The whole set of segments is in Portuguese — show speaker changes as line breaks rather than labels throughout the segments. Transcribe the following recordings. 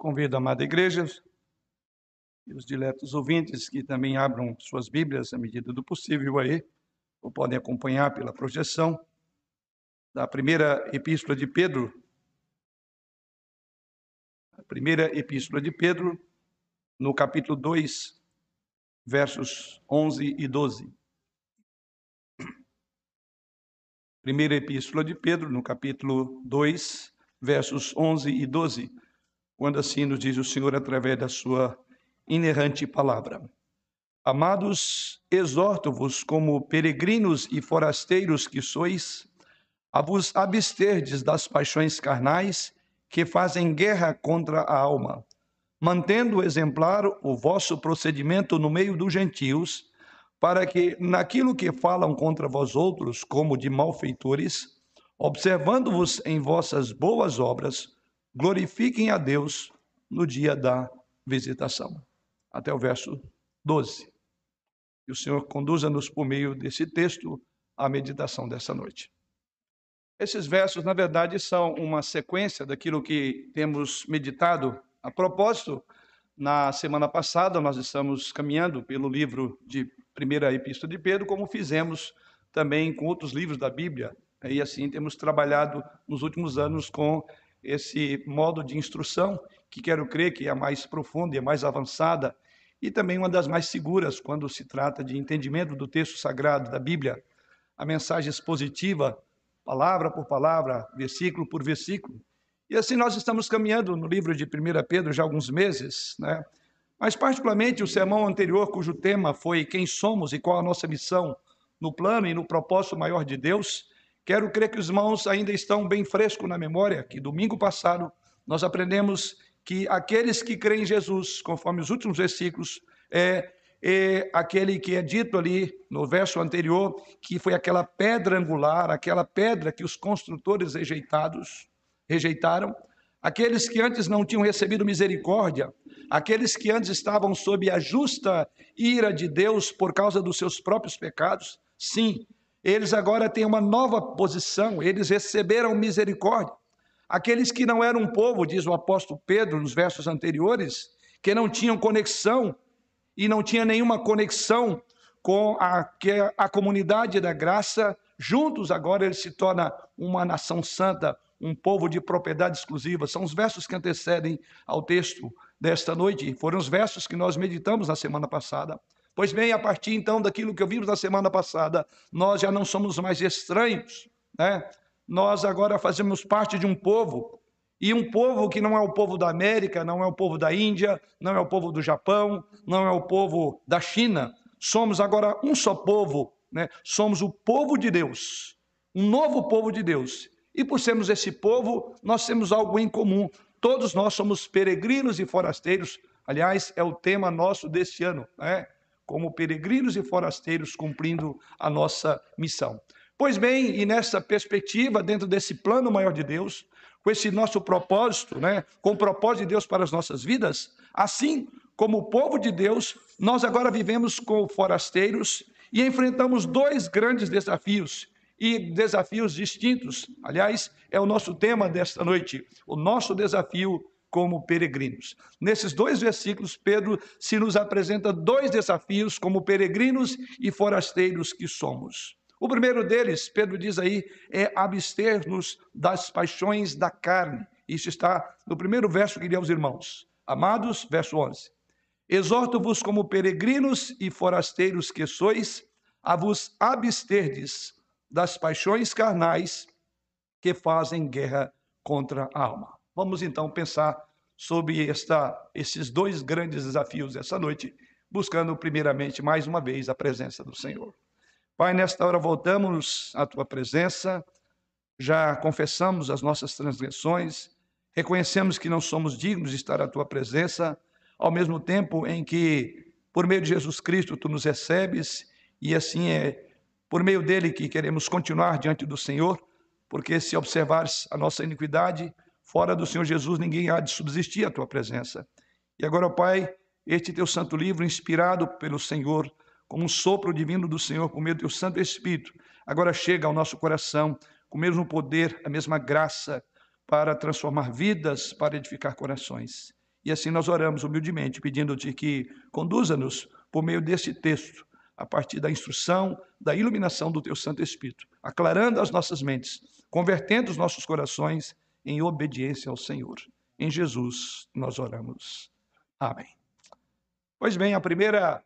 Convido a amada igreja e os diletos ouvintes que também abram suas Bíblias à medida do possível aí, ou podem acompanhar pela projeção da primeira epístola de Pedro. A primeira epístola de Pedro, no capítulo 2, versos 11 e 12. Primeira epístola de Pedro, no capítulo 2, versos 11 e 12 quando assim nos diz o Senhor através da sua inerrante palavra. Amados, exorto-vos como peregrinos e forasteiros que sois, a vos absterdes das paixões carnais que fazem guerra contra a alma, mantendo exemplar o vosso procedimento no meio dos gentios, para que naquilo que falam contra vós outros como de malfeitores, observando-vos em vossas boas obras, glorifiquem a Deus no dia da visitação. Até o verso 12. Que o Senhor conduza-nos por meio desse texto à meditação dessa noite. Esses versos, na verdade, são uma sequência daquilo que temos meditado. A propósito, na semana passada, nós estamos caminhando pelo livro de Primeira Epístola de Pedro, como fizemos também com outros livros da Bíblia. E assim temos trabalhado nos últimos anos com esse modo de instrução, que quero crer que é a mais profunda e a mais avançada, e também uma das mais seguras quando se trata de entendimento do texto sagrado da Bíblia. A mensagem expositiva, palavra por palavra, versículo por versículo. E assim nós estamos caminhando no livro de 1 Pedro já há alguns meses, né? Mas particularmente o sermão anterior, cujo tema foi quem somos e qual a nossa missão no plano e no propósito maior de Deus, Quero crer que os irmãos ainda estão bem fresco na memória que domingo passado nós aprendemos que aqueles que creem em Jesus, conforme os últimos versículos, é, é aquele que é dito ali no verso anterior, que foi aquela pedra angular, aquela pedra que os construtores rejeitados rejeitaram, aqueles que antes não tinham recebido misericórdia, aqueles que antes estavam sob a justa ira de Deus por causa dos seus próprios pecados, sim, eles agora têm uma nova posição, eles receberam misericórdia. Aqueles que não eram um povo, diz o apóstolo Pedro nos versos anteriores, que não tinham conexão e não tinha nenhuma conexão com a, a comunidade da graça, juntos agora eles se tornam uma nação santa, um povo de propriedade exclusiva. São os versos que antecedem ao texto desta noite, foram os versos que nós meditamos na semana passada. Pois bem, a partir então daquilo que ouvimos na semana passada, nós já não somos mais estranhos, né? Nós agora fazemos parte de um povo, e um povo que não é o povo da América, não é o povo da Índia, não é o povo do Japão, não é o povo da China. Somos agora um só povo, né? Somos o povo de Deus, um novo povo de Deus. E por sermos esse povo, nós temos algo em comum. Todos nós somos peregrinos e forasteiros. Aliás, é o tema nosso deste ano, né? Como peregrinos e forasteiros cumprindo a nossa missão. Pois bem, e nessa perspectiva, dentro desse plano maior de Deus, com esse nosso propósito, né, com o propósito de Deus para as nossas vidas, assim como o povo de Deus, nós agora vivemos com forasteiros e enfrentamos dois grandes desafios e desafios distintos. Aliás, é o nosso tema desta noite, o nosso desafio como peregrinos. Nesses dois versículos, Pedro se nos apresenta dois desafios como peregrinos e forasteiros que somos. O primeiro deles, Pedro diz aí, é abster-nos das paixões da carne. Isso está no primeiro verso que li aos irmãos. Amados, verso 11. Exorto-vos como peregrinos e forasteiros que sois, a vos absterdes das paixões carnais que fazem guerra contra a alma. Vamos então pensar sobre esta, esses dois grandes desafios essa noite, buscando primeiramente mais uma vez a presença do Senhor. Pai, nesta hora voltamos à tua presença, já confessamos as nossas transgressões, reconhecemos que não somos dignos de estar à tua presença, ao mesmo tempo em que, por meio de Jesus Cristo, tu nos recebes e assim é por meio dele que queremos continuar diante do Senhor, porque se observares a nossa iniquidade, Fora do Senhor Jesus, ninguém há de subsistir à tua presença. E agora, Pai, este teu santo livro, inspirado pelo Senhor, como um sopro divino do Senhor, por meio do teu Santo Espírito, agora chega ao nosso coração com o mesmo poder, a mesma graça para transformar vidas, para edificar corações. E assim nós oramos humildemente, pedindo-te que conduza-nos por meio deste texto, a partir da instrução, da iluminação do teu Santo Espírito, aclarando as nossas mentes, convertendo os nossos corações em obediência ao Senhor. Em Jesus nós oramos. Amém. Pois bem, a primeira,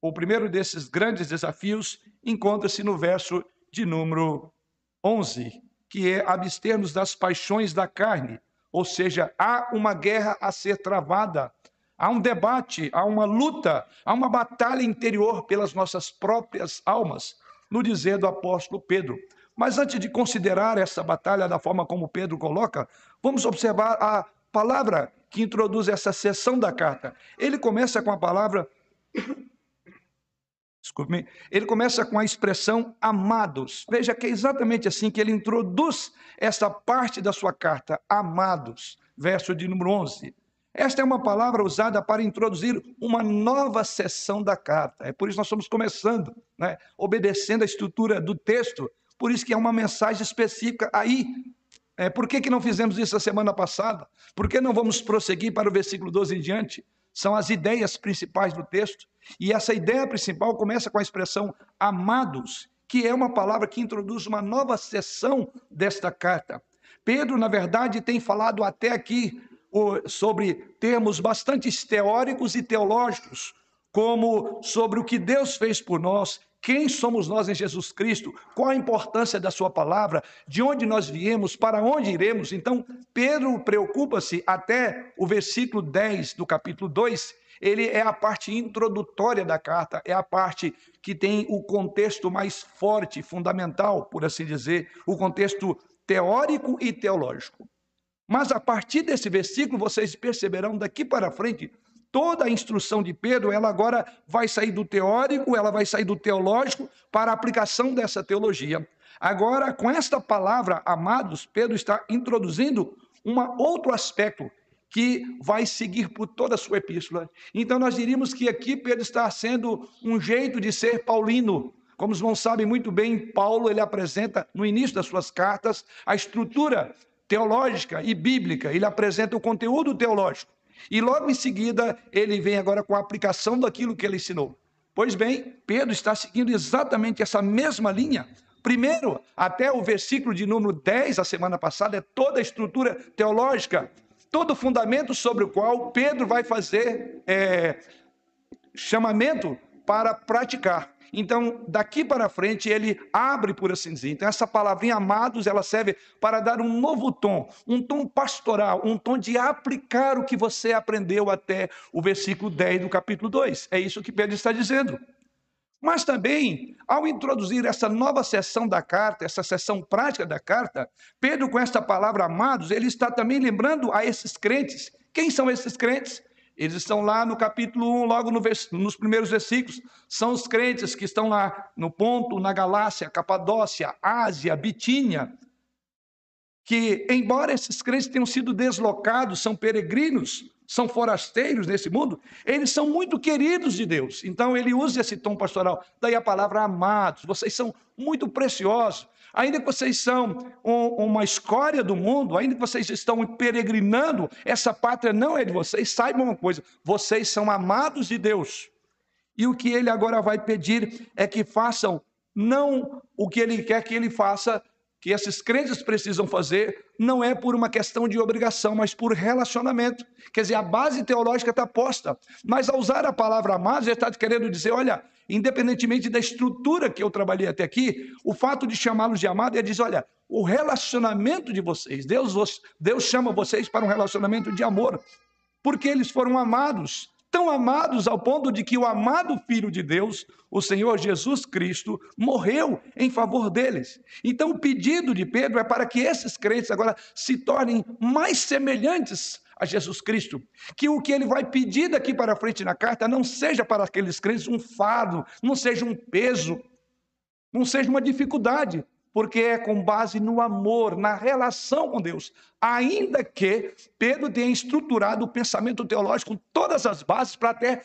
o primeiro desses grandes desafios encontra-se no verso de número 11, que é abster-nos das paixões da carne, ou seja, há uma guerra a ser travada, há um debate, há uma luta, há uma batalha interior pelas nossas próprias almas, no dizer do apóstolo Pedro. Mas antes de considerar essa batalha da forma como Pedro coloca, vamos observar a palavra que introduz essa seção da carta. Ele começa com a palavra Desculpe-me. Ele começa com a expressão amados. Veja que é exatamente assim que ele introduz essa parte da sua carta, amados, verso de número 11. Esta é uma palavra usada para introduzir uma nova seção da carta. É por isso que nós estamos começando, né? obedecendo a estrutura do texto. Por isso que é uma mensagem específica aí. É, por que, que não fizemos isso a semana passada? Por que não vamos prosseguir para o versículo 12 em diante? São as ideias principais do texto. E essa ideia principal começa com a expressão amados, que é uma palavra que introduz uma nova seção desta carta. Pedro, na verdade, tem falado até aqui sobre termos bastante teóricos e teológicos, como sobre o que Deus fez por nós, quem somos nós em Jesus Cristo, qual a importância da Sua palavra, de onde nós viemos, para onde iremos. Então, Pedro preocupa-se até o versículo 10 do capítulo 2 ele é a parte introdutória da carta, é a parte que tem o contexto mais forte, fundamental, por assim dizer, o contexto teórico e teológico. Mas a partir desse versículo, vocês perceberão daqui para frente, toda a instrução de Pedro, ela agora vai sair do teórico, ela vai sair do teológico para a aplicação dessa teologia. Agora, com esta palavra, amados, Pedro está introduzindo um outro aspecto que vai seguir por toda a sua epístola. Então, nós diríamos que aqui Pedro está sendo um jeito de ser paulino. Como os irmãos sabem muito bem, Paulo ele apresenta no início das suas cartas a estrutura teológica e bíblica, ele apresenta o conteúdo teológico. E logo em seguida, ele vem agora com a aplicação daquilo que ele ensinou. Pois bem, Pedro está seguindo exatamente essa mesma linha. Primeiro, até o versículo de número 10, a semana passada, é toda a estrutura teológica todo o fundamento sobre o qual Pedro vai fazer é, chamamento para praticar. Então, daqui para frente, ele abre, por assim dizer. Então, essa palavrinha amados, ela serve para dar um novo tom, um tom pastoral, um tom de aplicar o que você aprendeu até o versículo 10 do capítulo 2. É isso que Pedro está dizendo. Mas também, ao introduzir essa nova seção da carta, essa seção prática da carta, Pedro, com esta palavra amados, ele está também lembrando a esses crentes. Quem são esses crentes? Eles estão lá no capítulo 1, logo no vers... nos primeiros versículos. São os crentes que estão lá no Ponto, na Galácia, Capadócia, Ásia, Bitínia. Que, embora esses crentes tenham sido deslocados, são peregrinos, são forasteiros nesse mundo, eles são muito queridos de Deus. Então ele usa esse tom pastoral. Daí a palavra amados, vocês são muito preciosos. Ainda que vocês são um, uma escória do mundo, ainda que vocês estão peregrinando, essa pátria não é de vocês. Saibam uma coisa: vocês são amados de Deus. E o que ele agora vai pedir é que façam não o que ele quer que ele faça, que esses crentes precisam fazer não é por uma questão de obrigação, mas por relacionamento. Quer dizer, a base teológica está posta. Mas ao usar a palavra amados, ele está querendo dizer: olha, independentemente da estrutura que eu trabalhei até aqui, o fato de chamá-los de amado é dizer: olha, o relacionamento de vocês, Deus, Deus chama vocês para um relacionamento de amor, porque eles foram amados tão amados ao ponto de que o amado Filho de Deus, o Senhor Jesus Cristo, morreu em favor deles. Então, o pedido de Pedro é para que esses crentes agora se tornem mais semelhantes a Jesus Cristo. Que o que ele vai pedir daqui para frente na carta não seja para aqueles crentes um fardo, não seja um peso, não seja uma dificuldade, porque é com base no amor, na relação com Deus. Ainda que Pedro tenha estruturado o pensamento teológico com todas as bases para até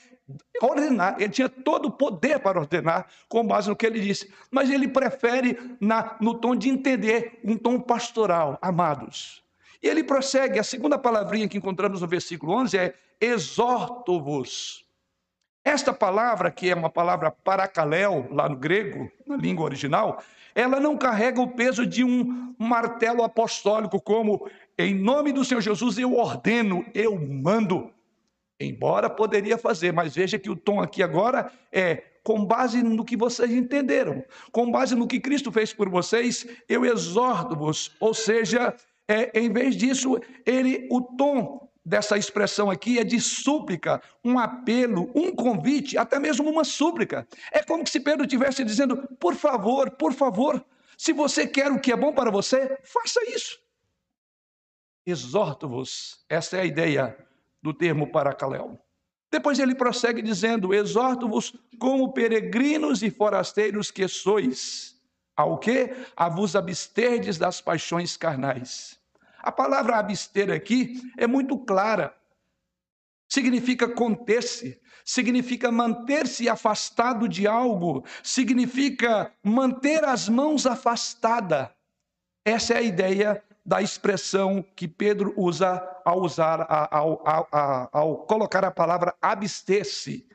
ordenar, ele tinha todo o poder para ordenar com base no que ele disse, mas ele prefere na, no tom de entender, um tom pastoral, amados. E ele prossegue, a segunda palavrinha que encontramos no versículo 11 é exorto-vos. Esta palavra, que é uma palavra paracaléu, lá no grego, na língua original, ela não carrega o peso de um martelo apostólico, como em nome do Senhor Jesus eu ordeno, eu mando. Embora poderia fazer, mas veja que o tom aqui agora é com base no que vocês entenderam, com base no que Cristo fez por vocês, eu exorto-vos. Ou seja, é, em vez disso, ele, o tom dessa expressão aqui é de súplica, um apelo, um convite, até mesmo uma súplica. É como se Pedro estivesse dizendo: por favor, por favor, se você quer o que é bom para você, faça isso. Exorto-vos, essa é a ideia do termo paracaléu. Depois ele prossegue dizendo: Exorto-vos como peregrinos e forasteiros que sois, ao que? A vos absterdes das paixões carnais. A palavra abster aqui é muito clara. Significa conter-se, significa manter-se afastado de algo, significa manter as mãos afastadas. Essa é a ideia da expressão que Pedro usa ao usar ao, ao, ao, ao colocar a palavra abster-se.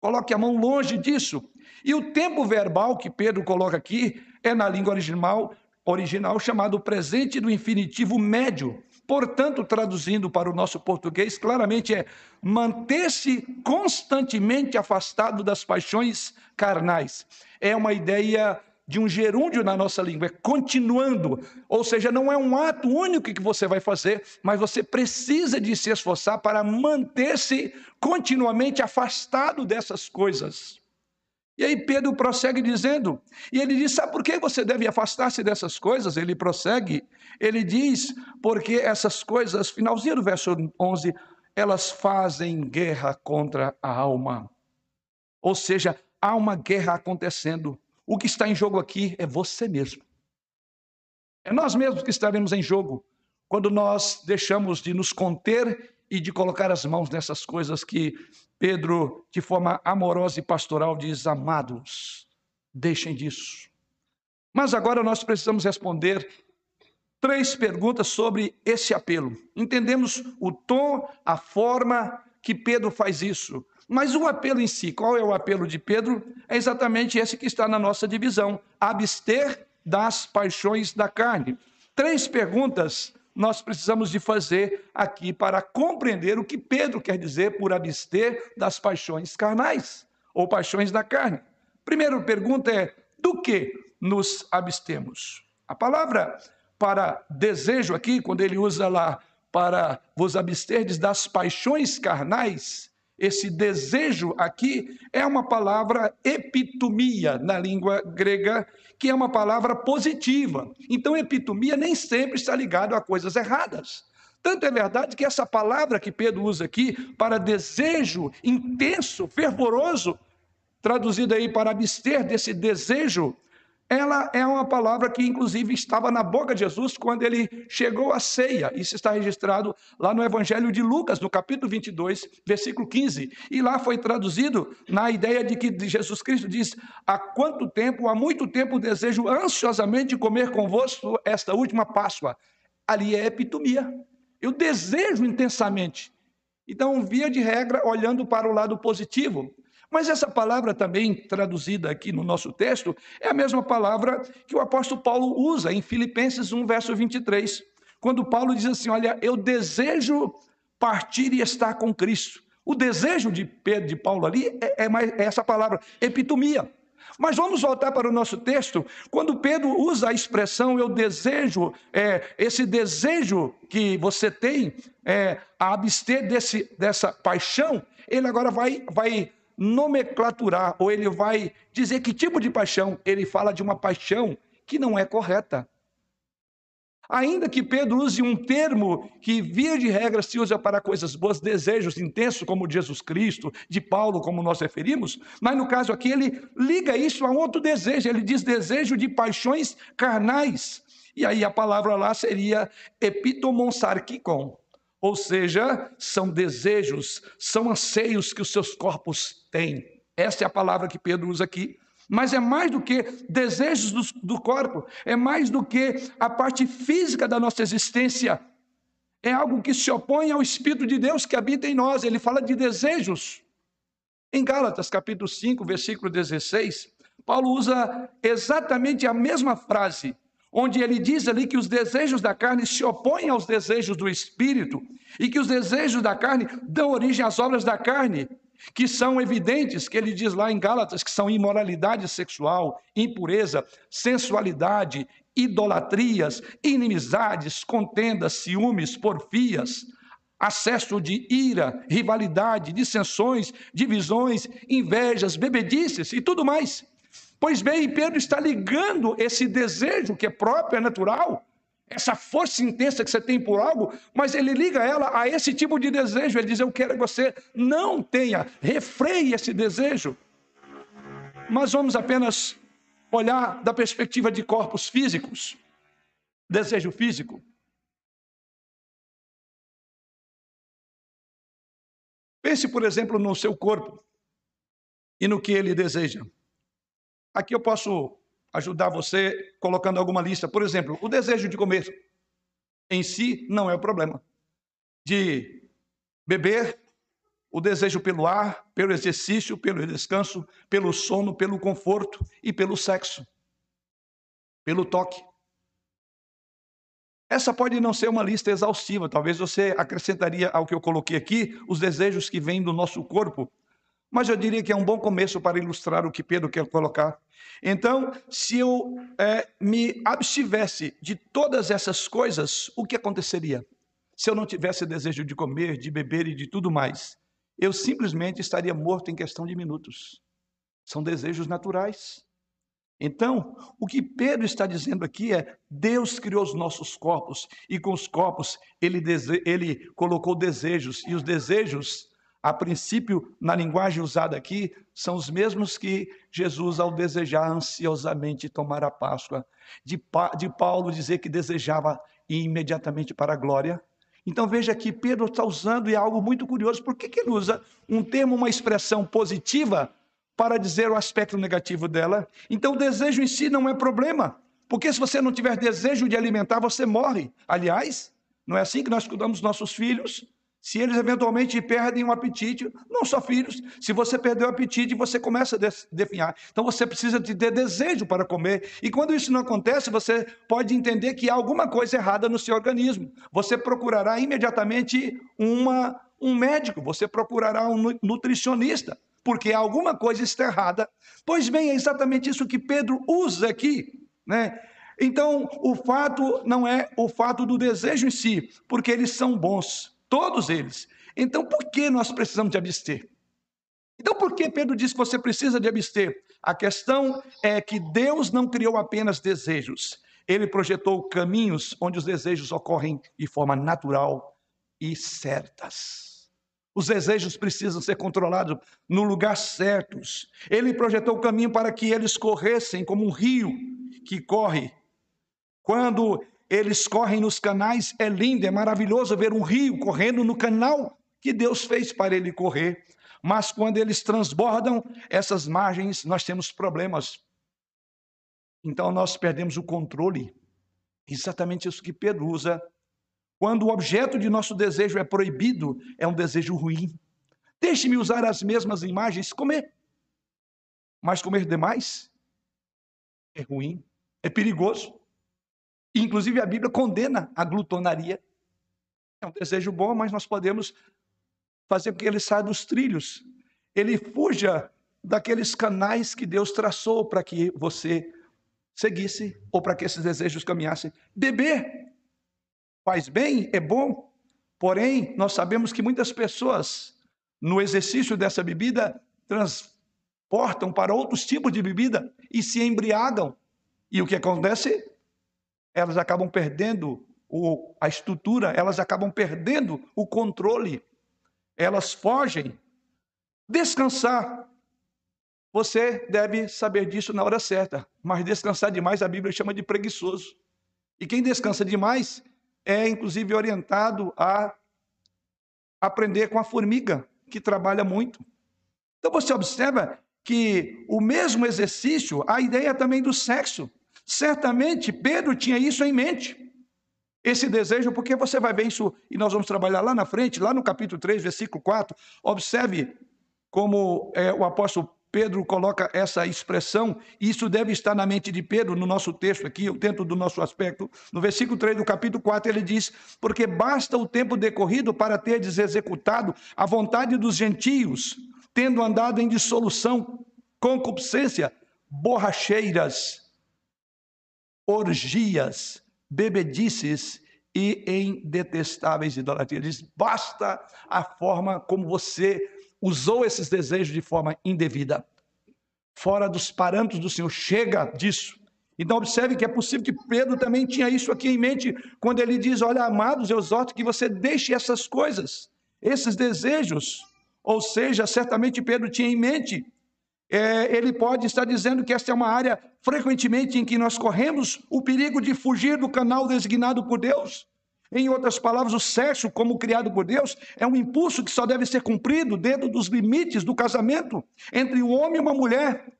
Coloque a mão longe disso. E o tempo verbal que Pedro coloca aqui é na língua original, original chamado presente do infinitivo médio. Portanto, traduzindo para o nosso português, claramente é manter-se constantemente afastado das paixões carnais. É uma ideia de um gerúndio na nossa língua, é continuando. Ou seja, não é um ato único que você vai fazer, mas você precisa de se esforçar para manter-se continuamente afastado dessas coisas. E aí Pedro prossegue dizendo, e ele diz: Sabe por que você deve afastar-se dessas coisas? Ele prossegue, ele diz: Porque essas coisas, finalzinho do verso 11, elas fazem guerra contra a alma. Ou seja, há uma guerra acontecendo. O que está em jogo aqui é você mesmo. É nós mesmos que estaremos em jogo quando nós deixamos de nos conter e de colocar as mãos nessas coisas que Pedro, de forma amorosa e pastoral, diz: Amados, deixem disso. Mas agora nós precisamos responder três perguntas sobre esse apelo. Entendemos o tom, a forma que Pedro faz isso. Mas o apelo em si, qual é o apelo de Pedro? É exatamente esse que está na nossa divisão: abster das paixões da carne. Três perguntas nós precisamos de fazer aqui para compreender o que Pedro quer dizer por abster das paixões carnais ou paixões da carne. Primeira pergunta é: do que nos abstemos? A palavra para desejo aqui, quando ele usa lá para vos absterdes das paixões carnais, esse desejo aqui é uma palavra epitomia na língua grega, que é uma palavra positiva. Então, epitomia nem sempre está ligado a coisas erradas. Tanto é verdade que essa palavra que Pedro usa aqui para desejo intenso, fervoroso, traduzida aí para abster desse desejo, ela é uma palavra que, inclusive, estava na boca de Jesus quando ele chegou à ceia. Isso está registrado lá no Evangelho de Lucas, no capítulo 22, versículo 15. E lá foi traduzido na ideia de que Jesus Cristo diz: Há quanto tempo, há muito tempo, desejo ansiosamente comer convosco esta última Páscoa. Ali é epitomia. Eu desejo intensamente. Então, via de regra, olhando para o lado positivo, mas essa palavra também traduzida aqui no nosso texto é a mesma palavra que o apóstolo Paulo usa em Filipenses 1, verso 23, quando Paulo diz assim: Olha, eu desejo partir e estar com Cristo. O desejo de Pedro, de Paulo ali, é, é, mais, é essa palavra, epitomia. Mas vamos voltar para o nosso texto. Quando Pedro usa a expressão eu desejo, é, esse desejo que você tem é, a abster desse, dessa paixão, ele agora vai, vai nomenclaturar, ou ele vai dizer que tipo de paixão. Ele fala de uma paixão que não é correta. Ainda que Pedro use um termo que, via de regra, se usa para coisas boas, desejos intensos, como de Jesus Cristo, de Paulo, como nós referimos, mas no caso aqui ele liga isso a outro desejo, ele diz desejo de paixões carnais. E aí a palavra lá seria epitomonsarkikon, ou seja, são desejos, são anseios que os seus corpos têm. Essa é a palavra que Pedro usa aqui. Mas é mais do que desejos do, do corpo, é mais do que a parte física da nossa existência. é algo que se opõe ao Espírito de Deus que habita em nós. Ele fala de desejos. Em Gálatas, capítulo 5, versículo 16, Paulo usa exatamente a mesma frase, onde ele diz ali que os desejos da carne se opõem aos desejos do Espírito e que os desejos da carne dão origem às obras da carne, que são evidentes, que ele diz lá em Gálatas, que são imoralidade sexual, impureza, sensualidade, idolatrias, inimizades, contendas, ciúmes, porfias, acesso de ira, rivalidade, dissensões, divisões, invejas, bebedices e tudo mais. Pois bem, Pedro está ligando esse desejo que é próprio, é natural, essa força intensa que você tem por algo, mas ele liga ela a esse tipo de desejo. Ele diz: Eu quero que você não tenha, refreie esse desejo. Mas vamos apenas olhar da perspectiva de corpos físicos, desejo físico. Pense, por exemplo, no seu corpo e no que ele deseja. Aqui eu posso ajudar você colocando alguma lista. Por exemplo, o desejo de comer em si não é o problema. De beber, o desejo pelo ar, pelo exercício, pelo descanso, pelo sono, pelo conforto e pelo sexo, pelo toque. Essa pode não ser uma lista exaustiva, talvez você acrescentaria ao que eu coloquei aqui os desejos que vêm do nosso corpo, mas eu diria que é um bom começo para ilustrar o que Pedro quer colocar. Então, se eu é, me abstivesse de todas essas coisas, o que aconteceria? Se eu não tivesse desejo de comer, de beber e de tudo mais, eu simplesmente estaria morto em questão de minutos. São desejos naturais. Então, o que Pedro está dizendo aqui é: Deus criou os nossos corpos e com os corpos ele, ele colocou desejos, e os desejos, a princípio, na linguagem usada aqui, são os mesmos que Jesus, ao desejar ansiosamente tomar a Páscoa, de, pa de Paulo dizer que desejava ir imediatamente para a glória, então veja que Pedro está usando e é algo muito curioso. Por que, que ele usa um termo, uma expressão positiva para dizer o aspecto negativo dela? Então o desejo em si não é problema. Porque se você não tiver desejo de alimentar, você morre. Aliás, não é assim que nós cuidamos dos nossos filhos? Se eles eventualmente perdem o apetite, não só filhos, se você perdeu o apetite, você começa a definhar. Então você precisa de ter desejo para comer. E quando isso não acontece, você pode entender que há alguma coisa errada no seu organismo. Você procurará imediatamente uma, um médico, você procurará um nutricionista, porque alguma coisa está errada. Pois bem, é exatamente isso que Pedro usa aqui, né? Então, o fato não é o fato do desejo em si, porque eles são bons. Todos eles. Então, por que nós precisamos de abster? Então, por que Pedro diz que você precisa de abster? A questão é que Deus não criou apenas desejos, ele projetou caminhos onde os desejos ocorrem de forma natural e certas. Os desejos precisam ser controlados no lugar certos. Ele projetou o caminho para que eles corressem como um rio que corre. Quando eles correm nos canais, é lindo, é maravilhoso ver um rio correndo no canal que Deus fez para ele correr. Mas quando eles transbordam essas margens, nós temos problemas. Então nós perdemos o controle. Exatamente isso que Pedro usa. Quando o objeto de nosso desejo é proibido, é um desejo ruim. Deixe-me usar as mesmas imagens, comer. Mas comer demais é ruim, é perigoso. Inclusive, a Bíblia condena a glutonaria. É um desejo bom, mas nós podemos fazer com que ele saia dos trilhos. Ele fuja daqueles canais que Deus traçou para que você seguisse ou para que esses desejos caminhassem. Beber faz bem, é bom, porém, nós sabemos que muitas pessoas, no exercício dessa bebida, transportam para outros tipos de bebida e se embriagam. E o que acontece? Elas acabam perdendo o, a estrutura, elas acabam perdendo o controle, elas fogem. Descansar. Você deve saber disso na hora certa, mas descansar demais a Bíblia chama de preguiçoso. E quem descansa demais é, inclusive, orientado a aprender com a formiga, que trabalha muito. Então você observa que o mesmo exercício, a ideia também do sexo. Certamente Pedro tinha isso em mente. esse desejo, porque você vai ver isso, e nós vamos trabalhar lá na frente, lá no capítulo 3, versículo 4. Observe como é, o apóstolo Pedro coloca essa expressão, e isso deve estar na mente de Pedro, no nosso texto aqui, dentro do nosso aspecto. No versículo 3 do capítulo 4, ele diz: Porque basta o tempo decorrido para teres executado a vontade dos gentios, tendo andado em dissolução, concupiscência, borracheiras, orgias, bebedices e em detestáveis idolatrias. Diz: basta a forma como você usou esses desejos de forma indevida, fora dos parâmetros do Senhor. Chega disso. Então, observe que é possível que Pedro também tinha isso aqui em mente, quando ele diz: Olha, amados, eu exorto que você deixe essas coisas, esses desejos. Ou seja, certamente Pedro tinha em mente, é, ele pode estar dizendo que esta é uma área frequentemente em que nós corremos o perigo de fugir do canal designado por Deus. Em outras palavras, o sexo, como criado por Deus, é um impulso que só deve ser cumprido dentro dos limites do casamento entre um homem e uma mulher.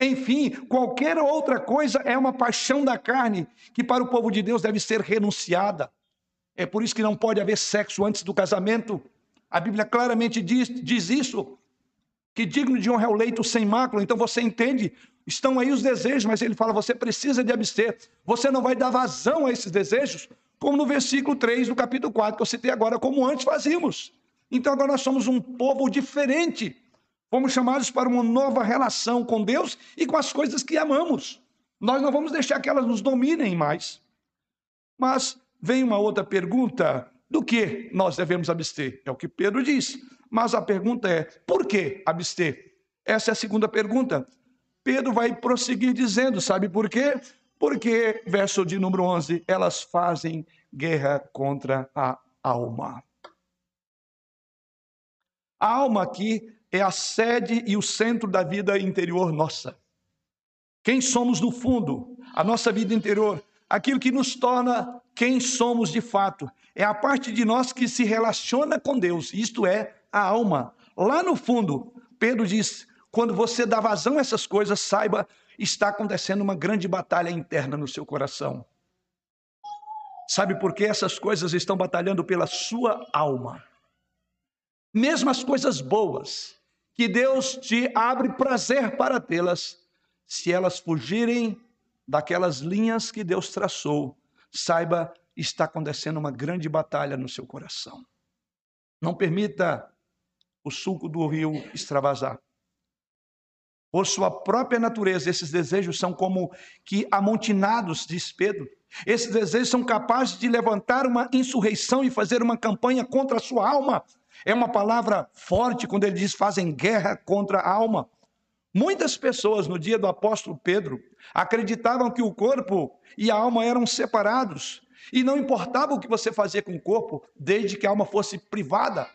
Enfim, qualquer outra coisa é uma paixão da carne que para o povo de Deus deve ser renunciada. É por isso que não pode haver sexo antes do casamento. A Bíblia claramente diz, diz isso. Que digno de honra é o leito sem mácula. Então você entende, estão aí os desejos, mas ele fala: você precisa de abster. Você não vai dar vazão a esses desejos, como no versículo 3 do capítulo 4, que eu citei agora, como antes fazíamos. Então agora nós somos um povo diferente. Fomos chamados para uma nova relação com Deus e com as coisas que amamos. Nós não vamos deixar que elas nos dominem mais. Mas vem uma outra pergunta: do que nós devemos abster? É o que Pedro diz. Mas a pergunta é: por que abster? Essa é a segunda pergunta. Pedro vai prosseguir dizendo: sabe por quê? Porque, verso de número 11, elas fazem guerra contra a alma. A alma aqui é a sede e o centro da vida interior nossa. Quem somos no fundo, a nossa vida interior, aquilo que nos torna quem somos de fato, é a parte de nós que se relaciona com Deus, isto é, a alma. Lá no fundo, Pedro diz: quando você dá vazão a essas coisas, saiba está acontecendo uma grande batalha interna no seu coração. Sabe por que essas coisas estão batalhando pela sua alma? Mesmo as coisas boas, que Deus te abre prazer para tê-las, se elas fugirem daquelas linhas que Deus traçou, saiba, está acontecendo uma grande batalha no seu coração. Não permita o suco do rio extravasar. Por sua própria natureza, esses desejos são como que amontinados, diz Pedro. Esses desejos são capazes de levantar uma insurreição e fazer uma campanha contra a sua alma. É uma palavra forte quando ele diz fazem guerra contra a alma. Muitas pessoas no dia do apóstolo Pedro acreditavam que o corpo e a alma eram separados e não importava o que você fazia com o corpo, desde que a alma fosse privada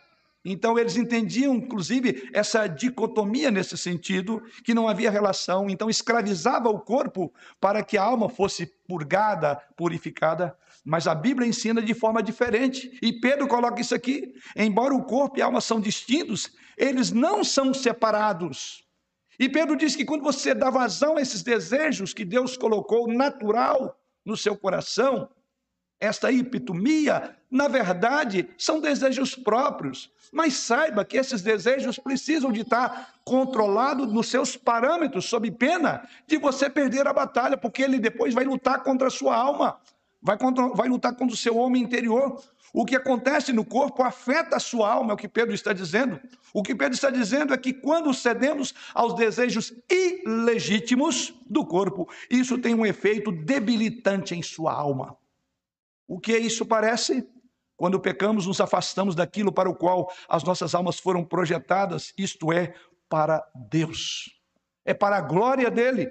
então eles entendiam, inclusive, essa dicotomia nesse sentido, que não havia relação. Então escravizava o corpo para que a alma fosse purgada, purificada. Mas a Bíblia ensina de forma diferente. E Pedro coloca isso aqui: embora o corpo e a alma são distintos, eles não são separados. E Pedro diz que quando você dá vazão a esses desejos que Deus colocou natural no seu coração, esta epitomia, na verdade, são desejos próprios. Mas saiba que esses desejos precisam de estar controlados nos seus parâmetros, sob pena de você perder a batalha, porque ele depois vai lutar contra a sua alma, vai, contra, vai lutar contra o seu homem interior. O que acontece no corpo afeta a sua alma, é o que Pedro está dizendo. O que Pedro está dizendo é que quando cedemos aos desejos ilegítimos do corpo, isso tem um efeito debilitante em sua alma. O que isso parece? Quando pecamos, nos afastamos daquilo para o qual as nossas almas foram projetadas, isto é, para Deus. É para a glória dele.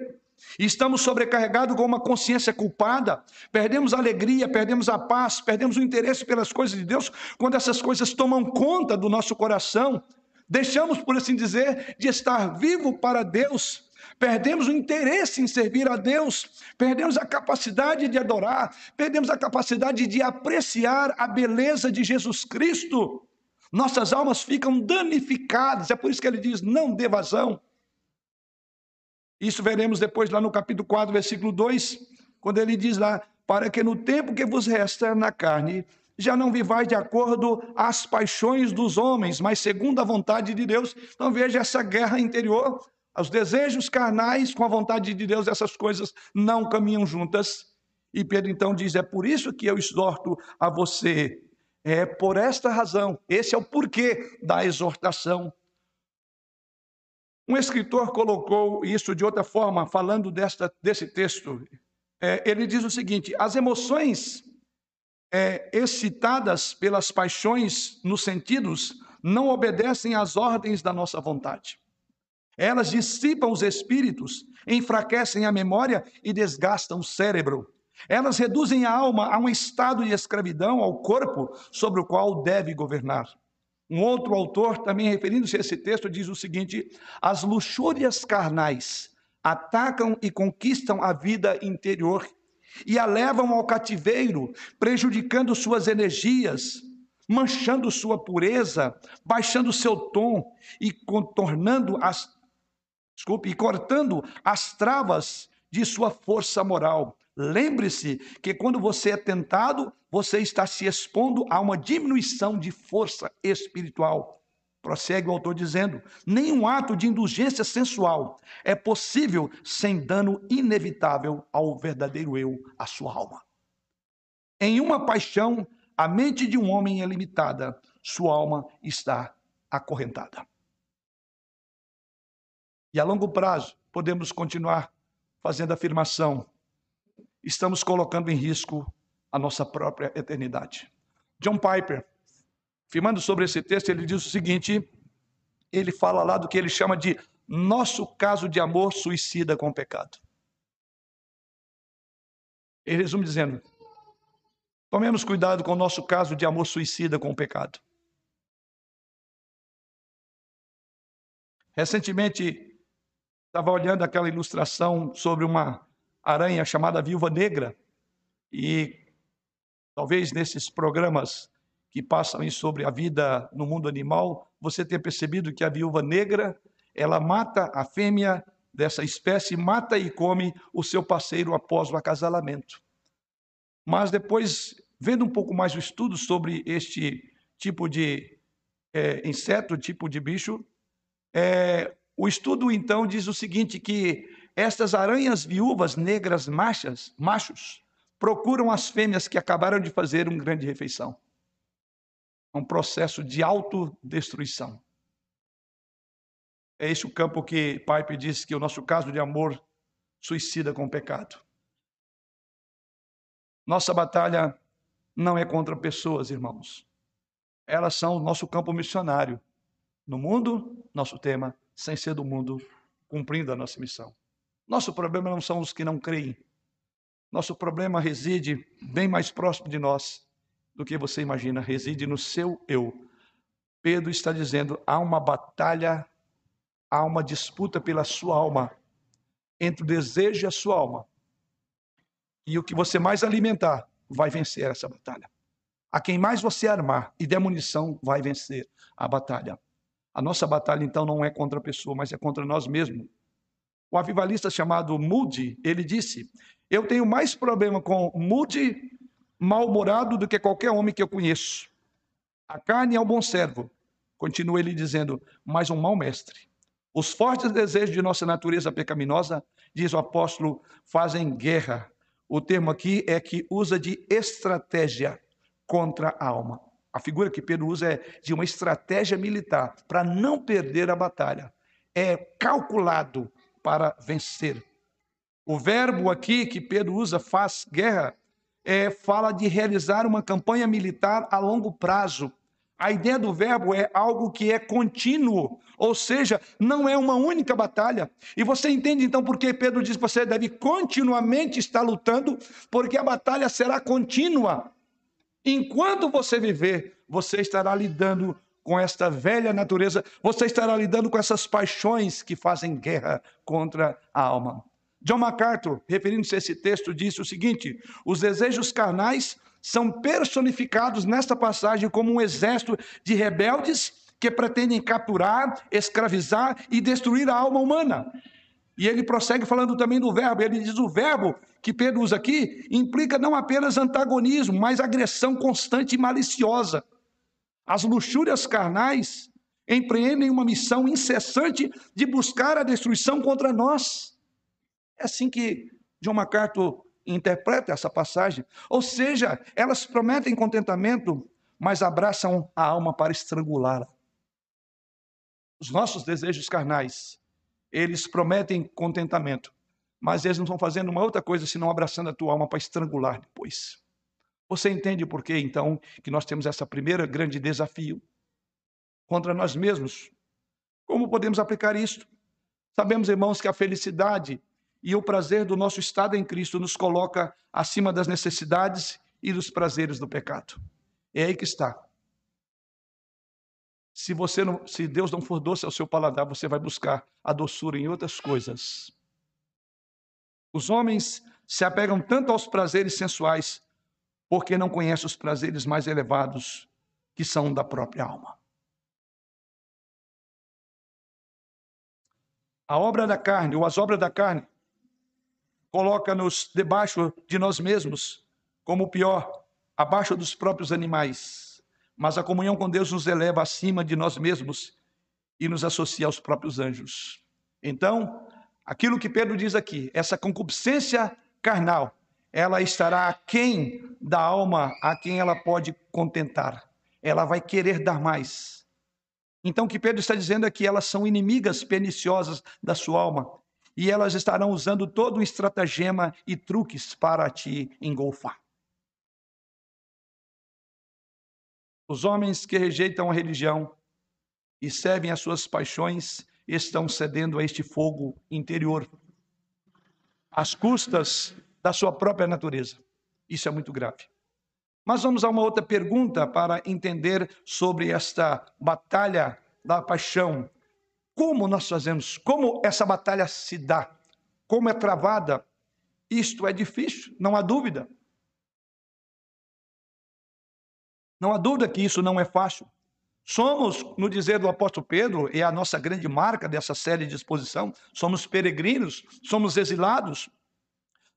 estamos sobrecarregados com uma consciência culpada, perdemos a alegria, perdemos a paz, perdemos o interesse pelas coisas de Deus, quando essas coisas tomam conta do nosso coração. Deixamos, por assim dizer, de estar vivo para Deus perdemos o interesse em servir a Deus, perdemos a capacidade de adorar, perdemos a capacidade de apreciar a beleza de Jesus Cristo. Nossas almas ficam danificadas, é por isso que ele diz: não dê vazão. Isso veremos depois lá no capítulo 4, versículo 2, quando ele diz lá, para que no tempo que vos resta na carne, já não vivais de acordo às paixões dos homens, mas segundo a vontade de Deus. Então veja essa guerra interior, os desejos carnais com a vontade de Deus, essas coisas não caminham juntas. E Pedro então diz: é por isso que eu exorto a você. É por esta razão, esse é o porquê da exortação. Um escritor colocou isso de outra forma, falando desta, desse texto. É, ele diz o seguinte: as emoções é, excitadas pelas paixões nos sentidos não obedecem às ordens da nossa vontade. Elas dissipam os espíritos, enfraquecem a memória e desgastam o cérebro. Elas reduzem a alma a um estado de escravidão ao corpo sobre o qual deve governar. Um outro autor, também referindo-se a esse texto, diz o seguinte: as luxúrias carnais atacam e conquistam a vida interior e a levam ao cativeiro, prejudicando suas energias, manchando sua pureza, baixando seu tom e contornando as desculpe, e cortando as travas de sua força moral. Lembre-se que quando você é tentado, você está se expondo a uma diminuição de força espiritual. Prossegue o autor dizendo: nenhum ato de indulgência sensual é possível sem dano inevitável ao verdadeiro eu, a sua alma. Em uma paixão, a mente de um homem é limitada, sua alma está acorrentada. E a longo prazo, podemos continuar fazendo afirmação: estamos colocando em risco a nossa própria eternidade. John Piper Afirmando sobre esse texto, ele diz o seguinte: ele fala lá do que ele chama de nosso caso de amor suicida com o pecado. Ele resume dizendo: tomemos cuidado com o nosso caso de amor suicida com o pecado. Recentemente, estava olhando aquela ilustração sobre uma aranha chamada viúva negra, e talvez nesses programas que passam sobre a vida no mundo animal, você tem percebido que a viúva negra, ela mata a fêmea dessa espécie, mata e come o seu parceiro após o acasalamento. Mas depois, vendo um pouco mais o estudo sobre este tipo de é, inseto, tipo de bicho, é, o estudo então diz o seguinte, que estas aranhas viúvas negras machas, machos, procuram as fêmeas que acabaram de fazer uma grande refeição um processo de autodestruição. É esse o campo que Pipe diz que é o nosso caso de amor suicida com o pecado. Nossa batalha não é contra pessoas, irmãos. Elas são o nosso campo missionário. No mundo, nosso tema, sem ser do mundo, cumprindo a nossa missão. Nosso problema não são os que não creem. Nosso problema reside bem mais próximo de nós, do que você imagina, reside no seu eu. Pedro está dizendo: há uma batalha, há uma disputa pela sua alma, entre o desejo e a sua alma. E o que você mais alimentar vai vencer essa batalha. A quem mais você armar e der munição vai vencer a batalha. A nossa batalha, então, não é contra a pessoa, mas é contra nós mesmos. O avivalista chamado Moody, ele disse: Eu tenho mais problema com Moody mal-humorado do que qualquer homem que eu conheço. A carne é um bom servo, continua ele dizendo, mas um mau mestre. Os fortes desejos de nossa natureza pecaminosa, diz o apóstolo, fazem guerra. O termo aqui é que usa de estratégia contra a alma. A figura que Pedro usa é de uma estratégia militar para não perder a batalha. É calculado para vencer. O verbo aqui que Pedro usa, faz guerra, é, fala de realizar uma campanha militar a longo prazo. A ideia do verbo é algo que é contínuo, ou seja, não é uma única batalha. E você entende então por que Pedro diz que você deve continuamente estar lutando, porque a batalha será contínua. Enquanto você viver, você estará lidando com esta velha natureza, você estará lidando com essas paixões que fazem guerra contra a alma. John MacArthur, referindo-se a esse texto, disse o seguinte: os desejos carnais são personificados nesta passagem como um exército de rebeldes que pretendem capturar, escravizar e destruir a alma humana. E ele prossegue falando também do verbo. Ele diz: o verbo que Pedro usa aqui implica não apenas antagonismo, mas agressão constante e maliciosa. As luxúrias carnais empreendem uma missão incessante de buscar a destruição contra nós. É assim que John MacArthur interpreta essa passagem. Ou seja, elas prometem contentamento, mas abraçam a alma para estrangulá-la. Os nossos desejos carnais, eles prometem contentamento, mas eles não estão fazendo uma outra coisa senão abraçando a tua alma para estrangular depois. Você entende por que então que nós temos essa primeira grande desafio contra nós mesmos? Como podemos aplicar isto? Sabemos, irmãos, que a felicidade e o prazer do nosso estado em Cristo nos coloca acima das necessidades e dos prazeres do pecado. É aí que está. Se você não, se Deus não for doce ao seu paladar, você vai buscar a doçura em outras coisas. Os homens se apegam tanto aos prazeres sensuais porque não conhecem os prazeres mais elevados que são da própria alma. A obra da carne, ou as obras da carne, coloca-nos debaixo de nós mesmos, como o pior, abaixo dos próprios animais. Mas a comunhão com Deus nos eleva acima de nós mesmos e nos associa aos próprios anjos. Então, aquilo que Pedro diz aqui, essa concupiscência carnal, ela estará aquém da alma a quem ela pode contentar. Ela vai querer dar mais. Então, o que Pedro está dizendo é que elas são inimigas perniciosas da sua alma e elas estarão usando todo um estratagema e truques para te engolfar. Os homens que rejeitam a religião e servem às suas paixões estão cedendo a este fogo interior, às custas da sua própria natureza. Isso é muito grave. Mas vamos a uma outra pergunta para entender sobre esta batalha da paixão. Como nós fazemos? Como essa batalha se dá? Como é travada? Isto é difícil, não há dúvida. Não há dúvida que isso não é fácil. Somos, no dizer do apóstolo Pedro, é a nossa grande marca dessa série de exposição, somos peregrinos, somos exilados.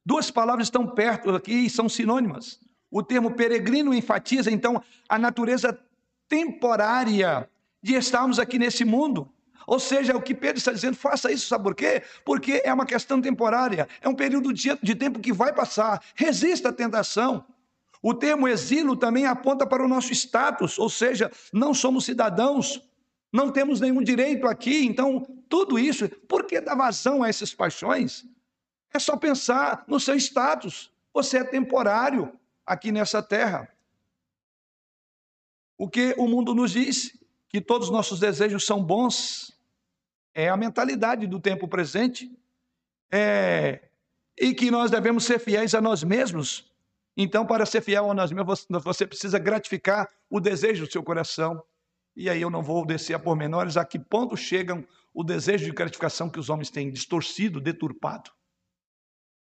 Duas palavras estão perto aqui e são sinônimas. O termo peregrino enfatiza, então, a natureza temporária de estarmos aqui nesse mundo. Ou seja, o que Pedro está dizendo, faça isso, sabe por quê? Porque é uma questão temporária, é um período de tempo que vai passar. Resista à tentação. O termo exílio também aponta para o nosso status, ou seja, não somos cidadãos, não temos nenhum direito aqui, então tudo isso, por que dar vazão a essas paixões? É só pensar no seu status. Você é temporário aqui nessa terra. O que o mundo nos diz? Que todos os nossos desejos são bons. É a mentalidade do tempo presente. É, e que nós devemos ser fiéis a nós mesmos então, para ser fiel a nós mesmos, você precisa gratificar o desejo do seu coração. E aí eu não vou descer a pormenores a que ponto chegam o desejo de gratificação que os homens têm distorcido, deturpado.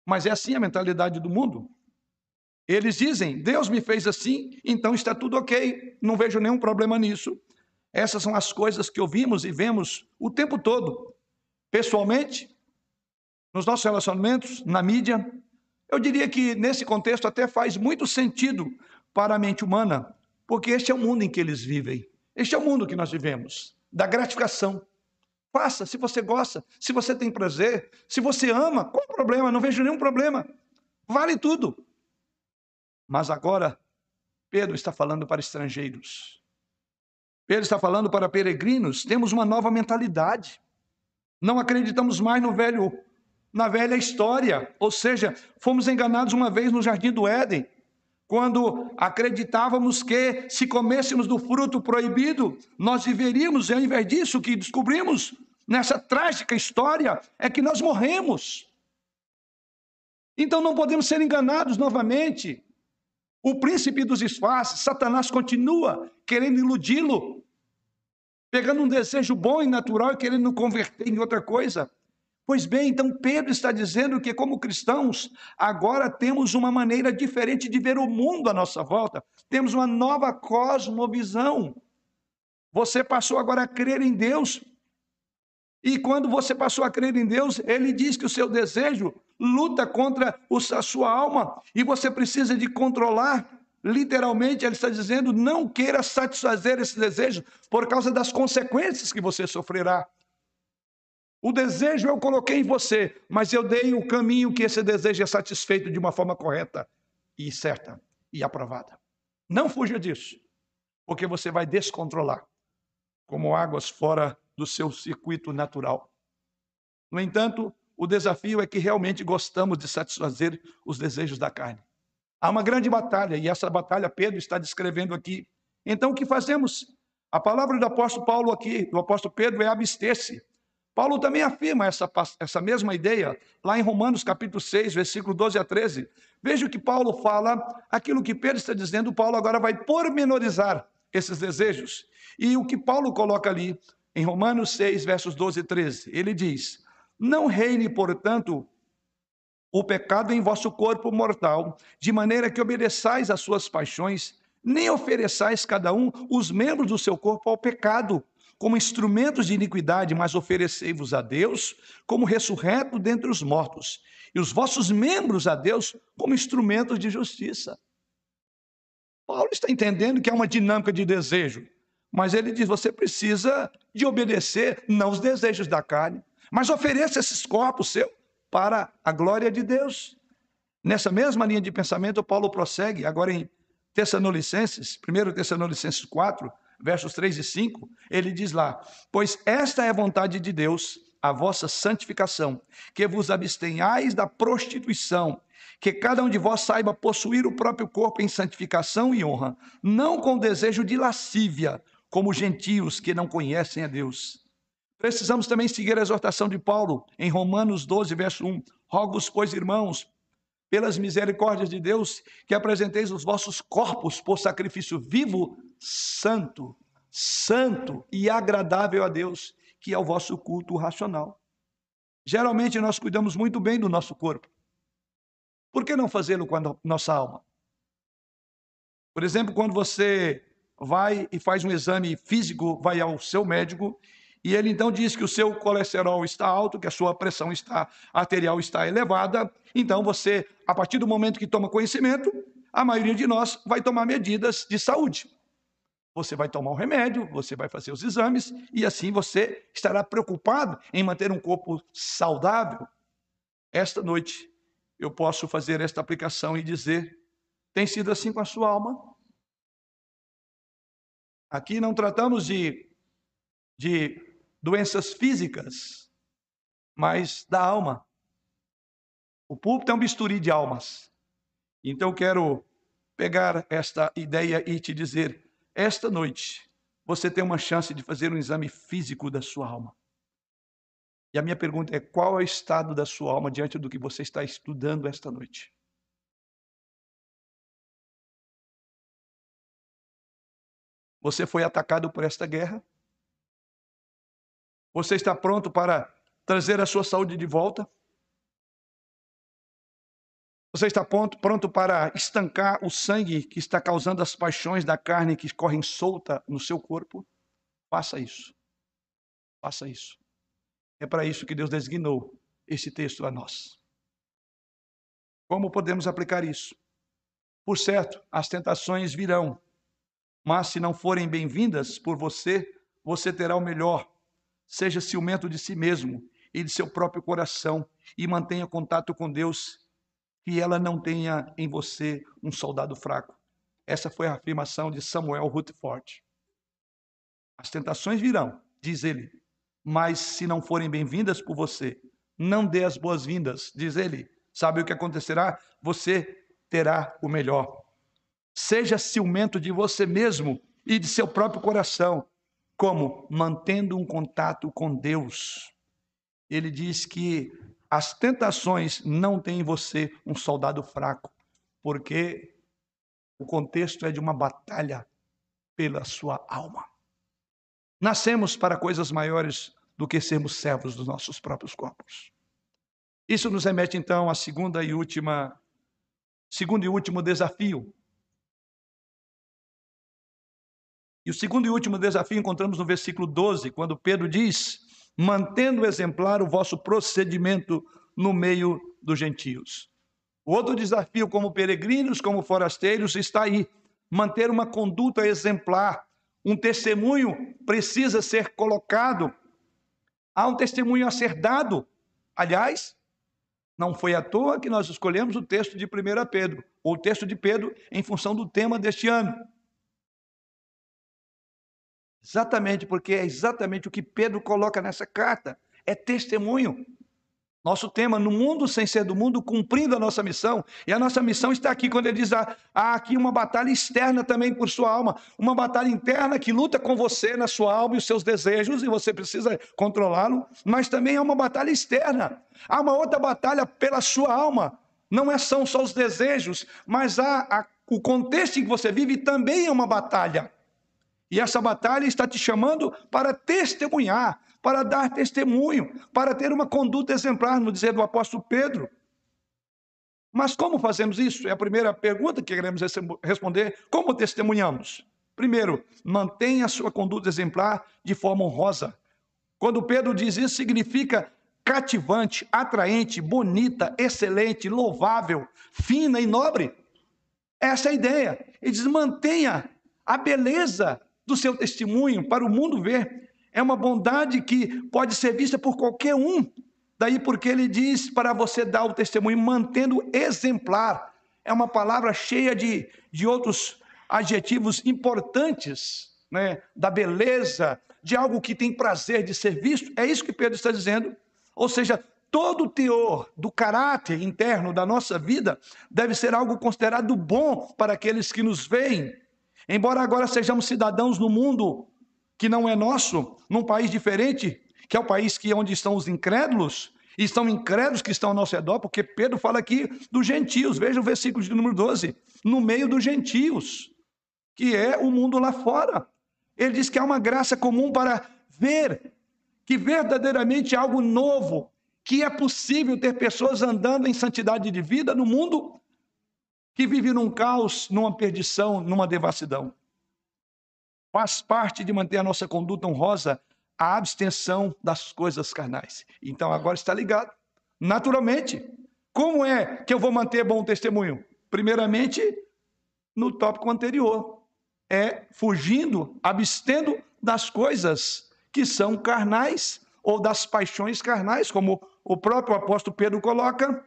Mas é assim a mentalidade do mundo. Eles dizem: Deus me fez assim, então está tudo ok, não vejo nenhum problema nisso. Essas são as coisas que ouvimos e vemos o tempo todo, pessoalmente, nos nossos relacionamentos, na mídia, eu diria que nesse contexto até faz muito sentido para a mente humana, porque este é o mundo em que eles vivem. Este é o mundo que nós vivemos, da gratificação. Faça, se você gosta, se você tem prazer, se você ama, qual o problema? Não vejo nenhum problema. Vale tudo. Mas agora, Pedro está falando para estrangeiros. Pedro está falando para peregrinos. Temos uma nova mentalidade. Não acreditamos mais no velho na velha história. Ou seja, fomos enganados uma vez no jardim do Éden, quando acreditávamos que se comêssemos do fruto proibido, nós viveríamos, e ao invés disso, o que descobrimos nessa trágica história é que nós morremos. Então não podemos ser enganados novamente. O príncipe dos disfarces, Satanás, continua querendo iludi-lo, pegando um desejo bom e natural e querendo converter em outra coisa. Pois bem, então Pedro está dizendo que, como cristãos, agora temos uma maneira diferente de ver o mundo à nossa volta, temos uma nova cosmovisão. Você passou agora a crer em Deus E quando você passou a crer em Deus, ele diz que o seu desejo luta contra a sua alma e você precisa de controlar. Literalmente, ele está dizendo: não queira satisfazer esse desejo por causa das consequências que você sofrerá. O desejo eu coloquei em você, mas eu dei o caminho que esse desejo é satisfeito de uma forma correta e certa e aprovada. Não fuja disso, porque você vai descontrolar como águas fora do seu circuito natural. No entanto, o desafio é que realmente gostamos de satisfazer os desejos da carne. Há uma grande batalha, e essa batalha Pedro está descrevendo aqui. Então, o que fazemos? A palavra do apóstolo Paulo aqui, do apóstolo Pedro, é abster-se. Paulo também afirma essa, essa mesma ideia lá em Romanos capítulo 6, versículo 12 a 13. Veja o que Paulo fala, aquilo que Pedro está dizendo, Paulo agora vai pormenorizar esses desejos. E o que Paulo coloca ali, em Romanos 6, versos 12 e 13, ele diz: Não reine, portanto, o pecado em vosso corpo mortal, de maneira que obedeçais às suas paixões, nem ofereçais cada um os membros do seu corpo ao pecado, como instrumentos de iniquidade, mas oferecei-vos a Deus como ressurreto dentre os mortos, e os vossos membros a Deus como instrumentos de justiça. Paulo está entendendo que é uma dinâmica de desejo. Mas ele diz: você precisa de obedecer, não os desejos da carne, mas ofereça esses corpos seus para a glória de Deus. Nessa mesma linha de pensamento, Paulo prossegue agora em Tessalonicenses, 1 Tessalonicenses 4, versos 3 e 5, ele diz lá: Pois esta é a vontade de Deus, a vossa santificação, que vos abstenhais da prostituição, que cada um de vós saiba possuir o próprio corpo em santificação e honra, não com desejo de lascívia, como gentios que não conhecem a Deus. Precisamos também seguir a exortação de Paulo em Romanos 12, verso 1. Rogo-vos, pois, irmãos, pelas misericórdias de Deus, que apresenteis os vossos corpos por sacrifício vivo, santo, santo e agradável a Deus, que é o vosso culto racional. Geralmente nós cuidamos muito bem do nosso corpo. Por que não fazê-lo com a nossa alma? Por exemplo, quando você vai e faz um exame físico, vai ao seu médico, e ele então diz que o seu colesterol está alto, que a sua pressão está arterial está elevada. Então você, a partir do momento que toma conhecimento, a maioria de nós vai tomar medidas de saúde. Você vai tomar o remédio, você vai fazer os exames e assim você estará preocupado em manter um corpo saudável. Esta noite eu posso fazer esta aplicação e dizer: tem sido assim com a sua alma? Aqui não tratamos de, de doenças físicas, mas da alma. O púlpito é um bisturi de almas. Então quero pegar esta ideia e te dizer: esta noite você tem uma chance de fazer um exame físico da sua alma. E a minha pergunta é: qual é o estado da sua alma diante do que você está estudando esta noite? Você foi atacado por esta guerra? Você está pronto para trazer a sua saúde de volta? Você está pronto, pronto para estancar o sangue que está causando as paixões da carne que correm solta no seu corpo? Faça isso. Faça isso. É para isso que Deus designou esse texto a nós. Como podemos aplicar isso? Por certo, as tentações virão, mas se não forem bem-vindas por você, você terá o melhor. Seja ciumento de si mesmo e de seu próprio coração e mantenha contato com Deus, que ela não tenha em você um soldado fraco. Essa foi a afirmação de Samuel Rutherford. As tentações virão, diz ele, mas se não forem bem-vindas por você, não dê as boas-vindas, diz ele. Sabe o que acontecerá? Você terá o melhor. Seja ciumento de você mesmo e de seu próprio coração. Como? Mantendo um contato com Deus. Ele diz que as tentações não têm em você um soldado fraco, porque o contexto é de uma batalha pela sua alma. Nascemos para coisas maiores do que sermos servos dos nossos próprios corpos. Isso nos remete então à segunda e última segundo e último desafio E o segundo e último desafio encontramos no versículo 12, quando Pedro diz mantendo exemplar o vosso procedimento no meio dos gentios. Outro desafio, como peregrinos, como forasteiros, está aí: manter uma conduta exemplar. Um testemunho precisa ser colocado. Há um testemunho a ser dado. Aliás, não foi à toa que nós escolhemos o texto de 1 Pedro, ou o texto de Pedro, em função do tema deste ano. Exatamente, porque é exatamente o que Pedro coloca nessa carta: é testemunho. Nosso tema, no mundo sem ser do mundo, cumprindo a nossa missão. E a nossa missão está aqui, quando ele diz: ah, há aqui uma batalha externa também por sua alma, uma batalha interna que luta com você na sua alma e os seus desejos, e você precisa controlá-lo, mas também há uma batalha externa. Há uma outra batalha pela sua alma. Não é, são só os desejos, mas há, há o contexto em que você vive também é uma batalha. E essa batalha está te chamando para testemunhar, para dar testemunho, para ter uma conduta exemplar, no dizer do apóstolo Pedro. Mas como fazemos isso? É a primeira pergunta que queremos responder. Como testemunhamos? Primeiro, mantenha a sua conduta exemplar de forma honrosa. Quando Pedro diz isso, significa cativante, atraente, bonita, excelente, louvável, fina e nobre. Essa é a ideia. Ele diz: mantenha a beleza do seu testemunho para o mundo ver. É uma bondade que pode ser vista por qualquer um. Daí porque ele diz para você dar o testemunho mantendo exemplar. É uma palavra cheia de, de outros adjetivos importantes, né? da beleza, de algo que tem prazer de ser visto. É isso que Pedro está dizendo. Ou seja, todo o teor do caráter interno da nossa vida deve ser algo considerado bom para aqueles que nos veem. Embora agora sejamos cidadãos no mundo que não é nosso, num país diferente, que é o país que é onde estão os incrédulos, e são incrédulos que estão ao nosso redor, porque Pedro fala aqui dos gentios, veja o versículo de número 12, no meio dos gentios, que é o mundo lá fora. Ele diz que há uma graça comum para ver que verdadeiramente é algo novo, que é possível ter pessoas andando em santidade de vida no mundo que vive num caos, numa perdição, numa devassidão. Faz parte de manter a nossa conduta honrosa a abstenção das coisas carnais. Então agora está ligado. Naturalmente, como é que eu vou manter bom testemunho? Primeiramente, no tópico anterior, é fugindo, abstendo das coisas que são carnais ou das paixões carnais, como o próprio apóstolo Pedro coloca.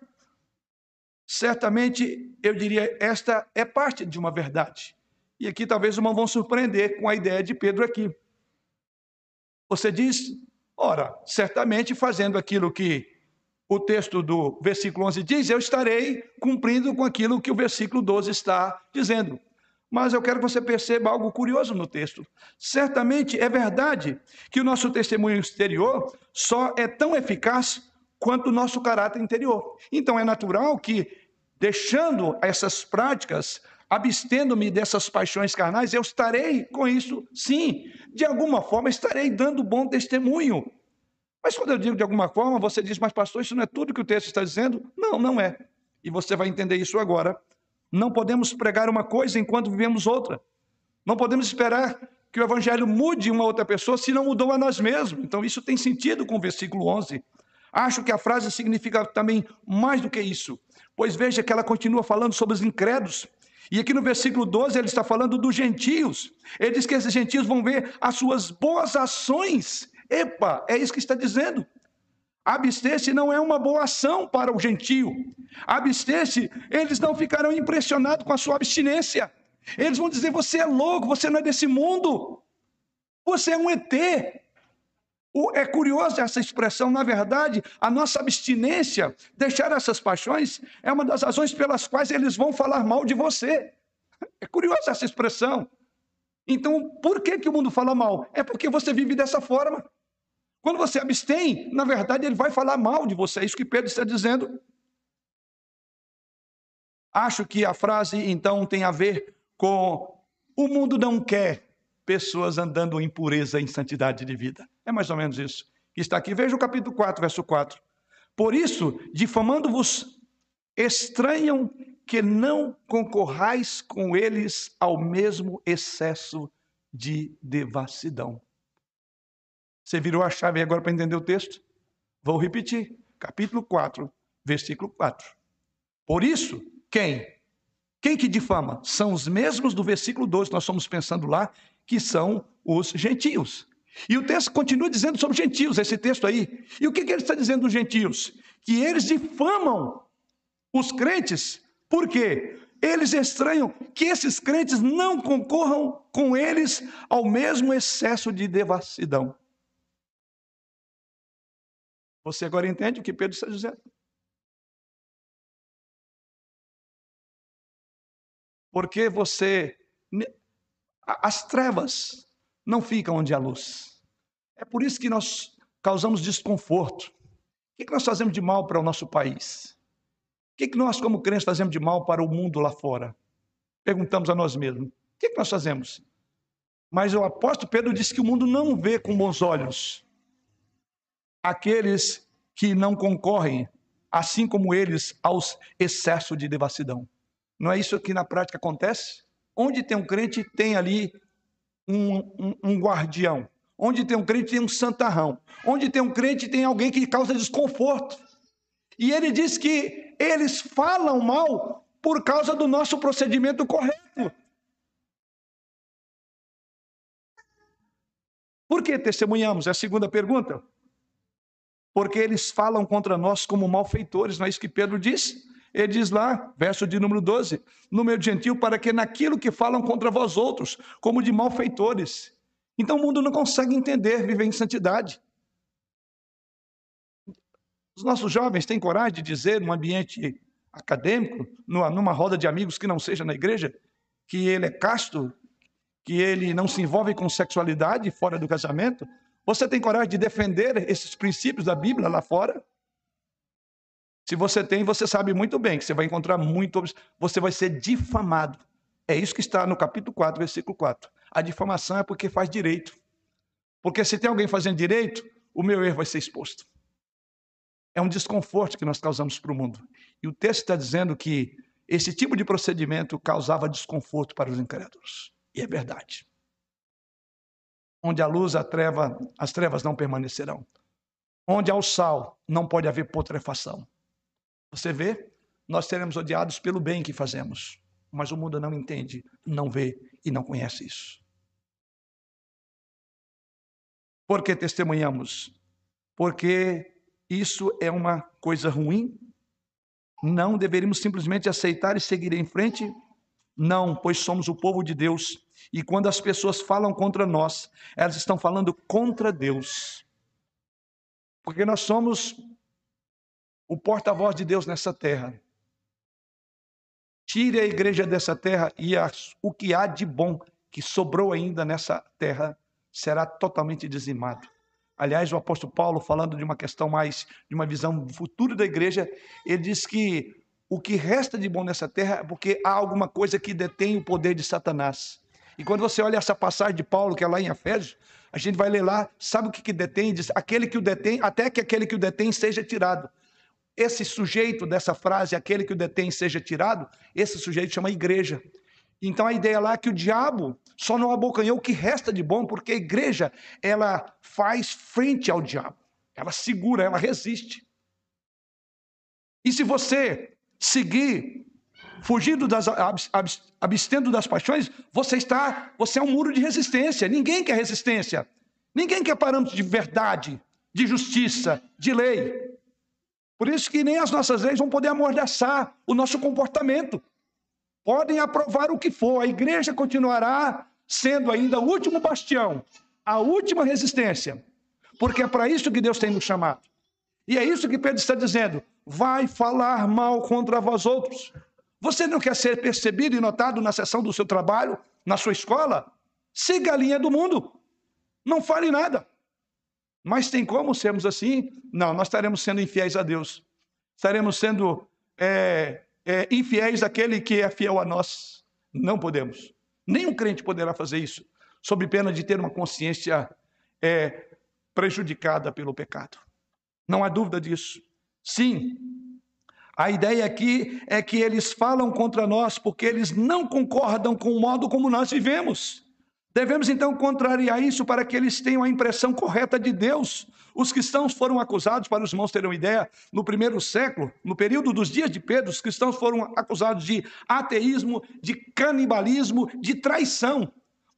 Certamente, eu diria, esta é parte de uma verdade. E aqui talvez uma vão surpreender com a ideia de Pedro aqui. Você diz, ora, certamente fazendo aquilo que o texto do versículo 11 diz, eu estarei cumprindo com aquilo que o versículo 12 está dizendo. Mas eu quero que você perceba algo curioso no texto. Certamente é verdade que o nosso testemunho exterior só é tão eficaz quanto o nosso caráter interior. Então é natural que, deixando essas práticas, abstendo-me dessas paixões carnais, eu estarei com isso, sim, de alguma forma estarei dando bom testemunho. Mas quando eu digo de alguma forma, você diz, mas pastor, isso não é tudo que o texto está dizendo? Não, não é. E você vai entender isso agora. Não podemos pregar uma coisa enquanto vivemos outra. Não podemos esperar que o evangelho mude uma outra pessoa se não mudou a nós mesmos. Então isso tem sentido com o versículo 11. Acho que a frase significa também mais do que isso. Pois veja que ela continua falando sobre os incrédulos e aqui no versículo 12 ele está falando dos gentios. Ele diz que esses gentios vão ver as suas boas ações. Epa, é isso que está dizendo. Abster-se não é uma boa ação para o gentio. Abster-se, eles não ficarão impressionados com a sua abstinência. Eles vão dizer: você é louco, você não é desse mundo. Você é um ET. É curioso essa expressão, na verdade, a nossa abstinência, deixar essas paixões, é uma das razões pelas quais eles vão falar mal de você. É curiosa essa expressão. Então, por que, que o mundo fala mal? É porque você vive dessa forma. Quando você abstém, na verdade, ele vai falar mal de você. É isso que Pedro está dizendo. Acho que a frase, então, tem a ver com o mundo não quer pessoas andando em pureza e santidade de vida. É mais ou menos isso que está aqui. Veja o capítulo 4, verso 4. Por isso, difamando-vos, estranham que não concorrais com eles ao mesmo excesso de devassidão. Você virou a chave agora para entender o texto? Vou repetir. Capítulo 4, versículo 4. Por isso, quem? Quem que difama? São os mesmos do versículo 12, nós estamos pensando lá, que são os gentios. E o texto continua dizendo sobre gentios, esse texto aí. E o que, que ele está dizendo dos gentios? Que eles difamam os crentes, por quê? Eles estranham que esses crentes não concorram com eles ao mesmo excesso de devassidão. Você agora entende o que Pedro está dizendo? Porque você. As trevas não ficam onde há luz. É por isso que nós causamos desconforto. O que nós fazemos de mal para o nosso país? O que nós, como crentes, fazemos de mal para o mundo lá fora? Perguntamos a nós mesmos. O que nós fazemos? Mas o apóstolo Pedro disse que o mundo não vê com bons olhos aqueles que não concorrem, assim como eles, aos excessos de devassidão. Não é isso que na prática acontece? Onde tem um crente, tem ali um, um, um guardião. Onde tem um crente, tem um santarrão. Onde tem um crente, tem alguém que causa desconforto. E ele diz que eles falam mal por causa do nosso procedimento correto. Por que testemunhamos? É a segunda pergunta porque eles falam contra nós como malfeitores, não é isso que Pedro diz? Ele diz lá, verso de número 12: no meio gentil, para que naquilo que falam contra vós outros, como de malfeitores. Então o mundo não consegue entender, viver em santidade. Os nossos jovens têm coragem de dizer, num ambiente acadêmico, numa roda de amigos que não seja na igreja, que ele é casto, que ele não se envolve com sexualidade fora do casamento, você tem coragem de defender esses princípios da Bíblia lá fora? Se você tem, você sabe muito bem que você vai encontrar muito, você vai ser difamado. É isso que está no capítulo 4, versículo 4. A difamação é porque faz direito. Porque se tem alguém fazendo direito, o meu erro vai ser exposto. É um desconforto que nós causamos para o mundo. E o texto está dizendo que esse tipo de procedimento causava desconforto para os incrédulos. E é verdade. Onde há luz, a treva, as trevas não permanecerão. Onde há o sal, não pode haver putrefação. Você vê? Nós seremos odiados pelo bem que fazemos. Mas o mundo não entende, não vê e não conhece isso. Por que testemunhamos? Porque isso é uma coisa ruim? Não deveríamos simplesmente aceitar e seguir em frente? Não, pois somos o povo de Deus e quando as pessoas falam contra nós, elas estão falando contra Deus. Porque nós somos o porta-voz de Deus nessa terra. Tire a igreja dessa terra e o que há de bom que sobrou ainda nessa terra será totalmente dizimado. Aliás, o apóstolo Paulo, falando de uma questão mais, de uma visão futura da igreja, ele diz que o que resta de bom nessa terra é porque há alguma coisa que detém o poder de Satanás. E quando você olha essa passagem de Paulo, que é lá em Efésios, a gente vai ler lá, sabe o que, que detém? Diz, aquele que o detém, até que aquele que o detém seja tirado. Esse sujeito dessa frase, aquele que o detém seja tirado, esse sujeito chama igreja. Então a ideia lá é que o diabo só não abocanhou o que resta de bom, porque a igreja, ela faz frente ao diabo. Ela segura, ela resiste. E se você seguir fugindo das abstendo das paixões, você está, você é um muro de resistência. Ninguém quer resistência. Ninguém quer parâmetros de verdade, de justiça, de lei. Por isso que nem as nossas leis vão poder amordaçar o nosso comportamento. Podem aprovar o que for, a igreja continuará sendo ainda o último bastião, a última resistência. Porque é para isso que Deus tem nos chamado. E é isso que Pedro está dizendo. Vai falar mal contra vós outros. Você não quer ser percebido e notado na sessão do seu trabalho, na sua escola? Siga a linha do mundo. Não fale nada. Mas tem como sermos assim? Não, nós estaremos sendo infiéis a Deus. Estaremos sendo é, é, infiéis àquele que é fiel a nós. Não podemos. Nenhum crente poderá fazer isso, sob pena de ter uma consciência é, prejudicada pelo pecado. Não há dúvida disso. Sim, a ideia aqui é que eles falam contra nós porque eles não concordam com o modo como nós vivemos. Devemos então contrariar isso para que eles tenham a impressão correta de Deus. Os cristãos foram acusados, para os irmãos terem uma ideia, no primeiro século, no período dos dias de Pedro, os cristãos foram acusados de ateísmo, de canibalismo, de traição.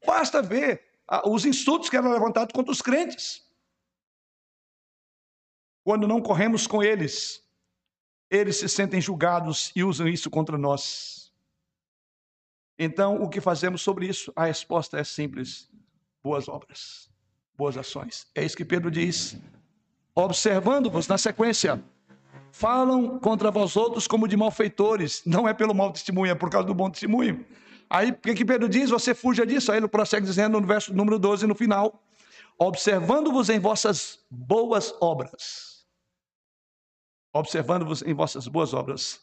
Basta ver ah, os insultos que eram levantados contra os crentes. Quando não corremos com eles, eles se sentem julgados e usam isso contra nós. Então, o que fazemos sobre isso? A resposta é simples: boas obras, boas ações. É isso que Pedro diz. Observando-vos na sequência, falam contra vós outros como de malfeitores, não é pelo mau testemunho, é por causa do bom testemunho. Aí, o que, Pedro diz? Você fuja disso. Aí ele prossegue dizendo no verso número 12, no final: observando-vos em vossas boas obras. Observando-vos em vossas boas obras.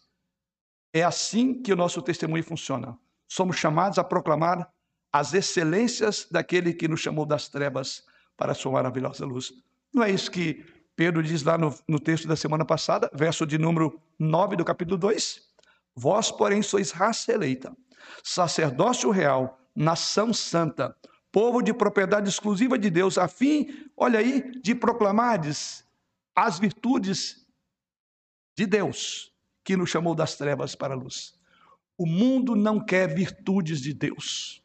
É assim que o nosso testemunho funciona somos chamados a proclamar as excelências daquele que nos chamou das trevas para a sua maravilhosa luz. Não é isso que Pedro diz lá no, no texto da semana passada, verso de número 9 do capítulo 2? Vós, porém, sois raça eleita, sacerdócio real, nação santa, povo de propriedade exclusiva de Deus, a fim, olha aí, de proclamardes as virtudes de Deus, que nos chamou das trevas para a luz. O mundo não quer virtudes de Deus.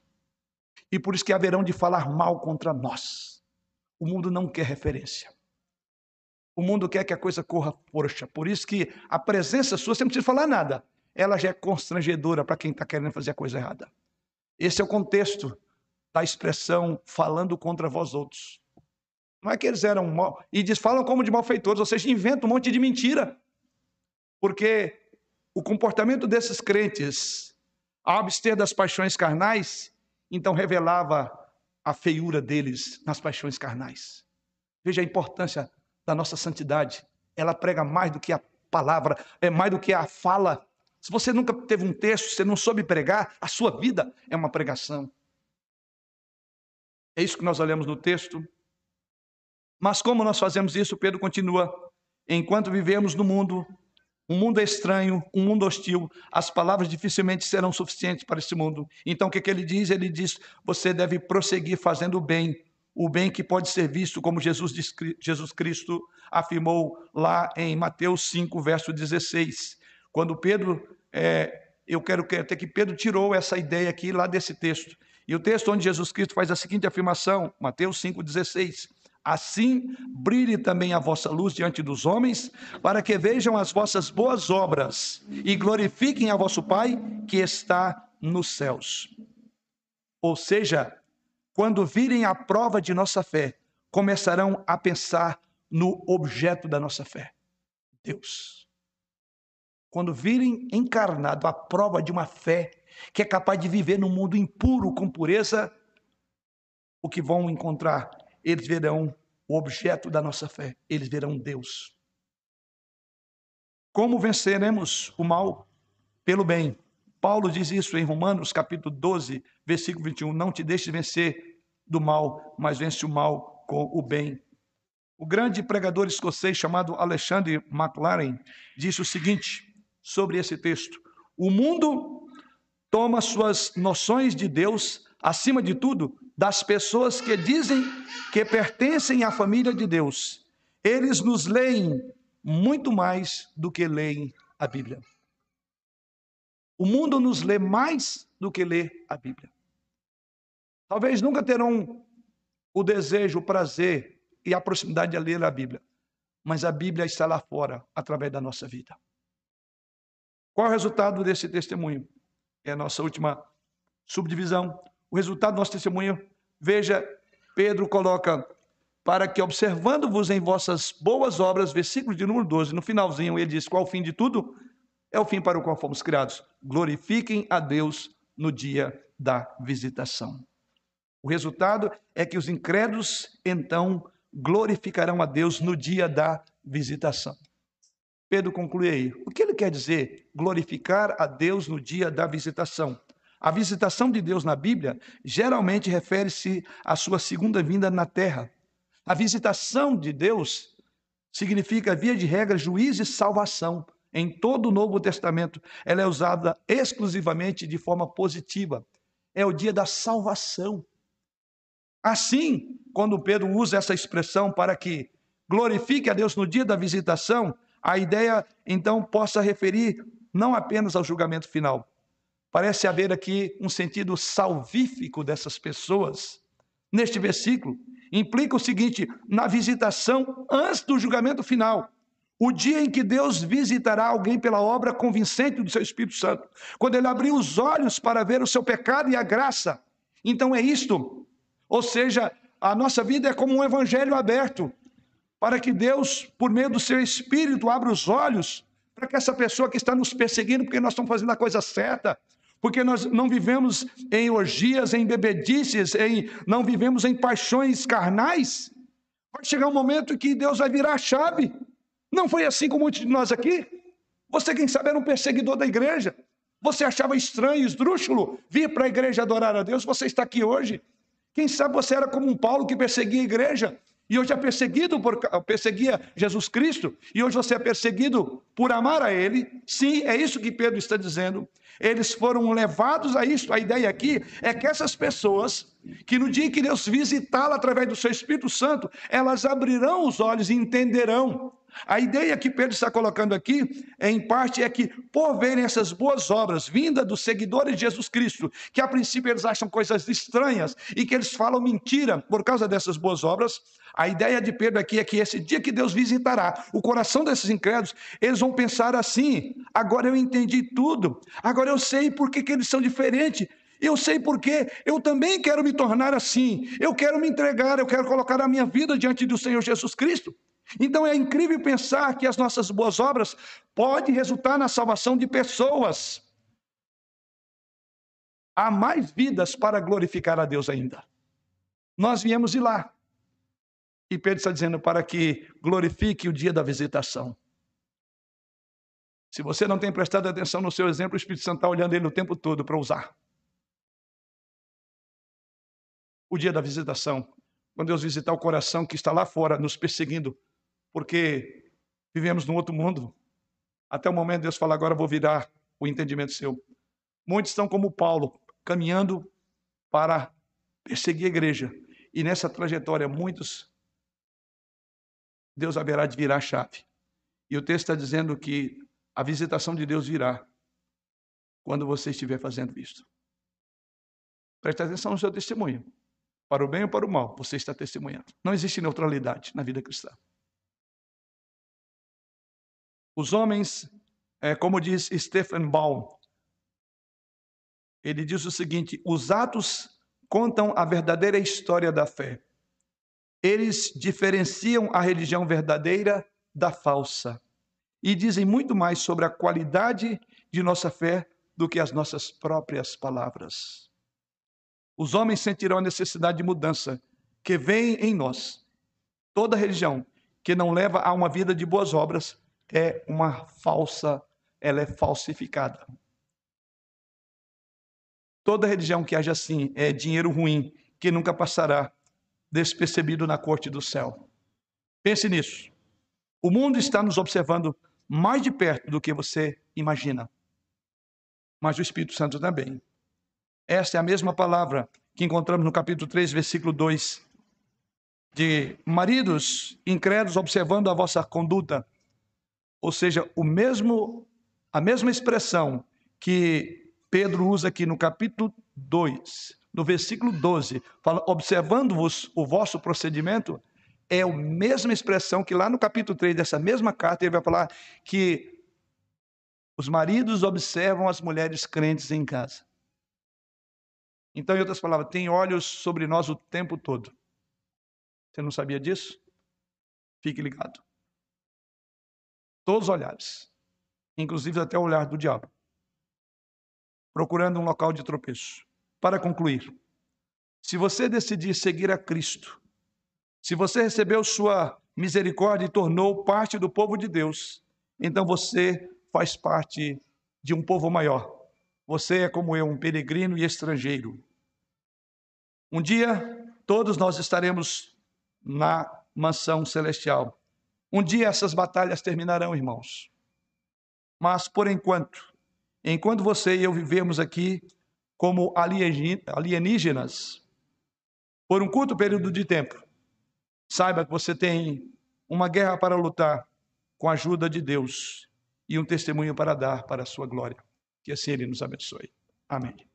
E por isso que haverão de falar mal contra nós. O mundo não quer referência. O mundo quer que a coisa corra força. Por isso que a presença sua, você não precisa falar nada. Ela já é constrangedora para quem está querendo fazer a coisa errada. Esse é o contexto da expressão falando contra vós outros. Não é que eles eram mal. E diz, falam como de malfeitores, ou seja, inventam um monte de mentira. Porque o comportamento desses crentes, ao abster das paixões carnais, então revelava a feiura deles nas paixões carnais. Veja a importância da nossa santidade. Ela prega mais do que a palavra, é mais do que a fala. Se você nunca teve um texto, você não soube pregar, a sua vida é uma pregação. É isso que nós olhamos no texto. Mas como nós fazemos isso? Pedro continua: enquanto vivemos no mundo, um mundo estranho, um mundo hostil, as palavras dificilmente serão suficientes para esse mundo. Então, o que, que ele diz? Ele diz: você deve prosseguir fazendo o bem, o bem que pode ser visto, como Jesus, Jesus Cristo afirmou lá em Mateus 5, verso 16. Quando Pedro, é, eu quero até que Pedro tirou essa ideia aqui lá desse texto. E o texto onde Jesus Cristo faz a seguinte afirmação, Mateus 5,16: Assim brilhe também a vossa luz diante dos homens, para que vejam as vossas boas obras e glorifiquem a vosso Pai que está nos céus. Ou seja, quando virem a prova de nossa fé, começarão a pensar no objeto da nossa fé, Deus. Quando virem encarnado a prova de uma fé que é capaz de viver num mundo impuro com pureza, o que vão encontrar eles verão o objeto da nossa fé, eles verão Deus. Como venceremos o mal? Pelo bem. Paulo diz isso em Romanos, capítulo 12, versículo 21. Não te deixes vencer do mal, mas vence o mal com o bem. O grande pregador escocês chamado Alexander MacLaren disse o seguinte sobre esse texto: O mundo toma suas noções de Deus, acima de tudo, das pessoas que dizem que pertencem à família de Deus. Eles nos leem muito mais do que leem a Bíblia. O mundo nos lê mais do que lê a Bíblia. Talvez nunca terão o desejo, o prazer e a proximidade de ler a Bíblia, mas a Bíblia está lá fora através da nossa vida. Qual é o resultado desse testemunho? É a nossa última subdivisão. O resultado do nosso testemunho, veja, Pedro coloca para que observando-vos em vossas boas obras, versículo de número 12, no finalzinho ele diz: qual o fim de tudo? É o fim para o qual fomos criados. Glorifiquem a Deus no dia da visitação. O resultado é que os incrédulos então glorificarão a Deus no dia da visitação. Pedro conclui aí. O que ele quer dizer? Glorificar a Deus no dia da visitação. A visitação de Deus na Bíblia geralmente refere-se à sua segunda vinda na terra. A visitação de Deus significa, via de regra, juízo e salvação. Em todo o Novo Testamento, ela é usada exclusivamente de forma positiva. É o dia da salvação. Assim, quando Pedro usa essa expressão para que glorifique a Deus no dia da visitação, a ideia então possa referir não apenas ao julgamento final. Parece haver aqui um sentido salvífico dessas pessoas. Neste versículo, implica o seguinte: na visitação antes do julgamento final. O dia em que Deus visitará alguém pela obra convincente do seu Espírito Santo, quando ele abrir os olhos para ver o seu pecado e a graça. Então é isto. Ou seja, a nossa vida é como um evangelho aberto, para que Deus, por meio do seu Espírito, abra os olhos para que essa pessoa que está nos perseguindo, porque nós estamos fazendo a coisa certa, porque nós não vivemos em orgias, em bebedices, em, não vivemos em paixões carnais, vai chegar um momento que Deus vai virar a chave. Não foi assim com muitos de nós aqui? Você, quem sabe, era um perseguidor da igreja. Você achava estranho, esdrúxulo, vir para a igreja adorar a Deus. Você está aqui hoje. Quem sabe você era como um Paulo que perseguia a igreja. E hoje é perseguido por perseguia Jesus Cristo, e hoje você é perseguido por amar a ele. Sim, é isso que Pedro está dizendo. Eles foram levados a isso. A ideia aqui é que essas pessoas, que no dia que Deus visitá-la através do seu Espírito Santo, elas abrirão os olhos e entenderão a ideia que Pedro está colocando aqui, em parte, é que, por verem essas boas obras vindas dos seguidores de Jesus Cristo, que a princípio eles acham coisas estranhas e que eles falam mentira por causa dessas boas obras, a ideia de Pedro aqui é que esse dia que Deus visitará o coração desses incrédulos, eles vão pensar assim: agora eu entendi tudo, agora eu sei por que, que eles são diferentes. Eu sei porque eu também quero me tornar assim. Eu quero me entregar, eu quero colocar a minha vida diante do Senhor Jesus Cristo. Então é incrível pensar que as nossas boas obras podem resultar na salvação de pessoas. Há mais vidas para glorificar a Deus ainda. Nós viemos de lá. E Pedro está dizendo para que glorifique o dia da visitação. Se você não tem prestado atenção no seu exemplo, o Espírito Santo está olhando ele o tempo todo para usar. O dia da visitação, quando Deus visitar o coração que está lá fora, nos perseguindo, porque vivemos num outro mundo. Até o momento Deus fala, agora vou virar o entendimento seu. Muitos estão como Paulo, caminhando para perseguir a igreja. E nessa trajetória, muitos, Deus haverá de virar a chave. E o texto está dizendo que a visitação de Deus virá quando você estiver fazendo isto. Preste atenção no seu testemunho. Para o bem ou para o mal, você está testemunhando. Não existe neutralidade na vida cristã. Os homens, é, como diz Stephen Baum, ele diz o seguinte: os atos contam a verdadeira história da fé. Eles diferenciam a religião verdadeira da falsa e dizem muito mais sobre a qualidade de nossa fé do que as nossas próprias palavras. Os homens sentirão a necessidade de mudança que vem em nós. Toda religião que não leva a uma vida de boas obras é uma falsa, ela é falsificada. Toda religião que age assim é dinheiro ruim, que nunca passará despercebido na corte do céu. Pense nisso. O mundo está nos observando mais de perto do que você imagina. Mas o Espírito Santo também. Esta é a mesma palavra que encontramos no capítulo 3, versículo 2, de maridos incrédulos observando a vossa conduta ou seja, o mesmo a mesma expressão que Pedro usa aqui no capítulo 2, no versículo 12, fala observando-vos o vosso procedimento, é a mesma expressão que lá no capítulo 3 dessa mesma carta ele vai falar que os maridos observam as mulheres crentes em casa. Então, em outras palavras, tem olhos sobre nós o tempo todo. Você não sabia disso? Fique ligado. Todos os olhares, inclusive até o olhar do diabo, procurando um local de tropeço. Para concluir, se você decidir seguir a Cristo, se você recebeu sua misericórdia e tornou parte do povo de Deus, então você faz parte de um povo maior. Você é como eu, um peregrino e estrangeiro. Um dia, todos nós estaremos na mansão celestial. Um dia essas batalhas terminarão, irmãos. Mas por enquanto, enquanto você e eu vivemos aqui como alienígenas, por um curto período de tempo, saiba que você tem uma guerra para lutar com a ajuda de Deus e um testemunho para dar para a sua glória. Que assim Ele nos abençoe. Amém.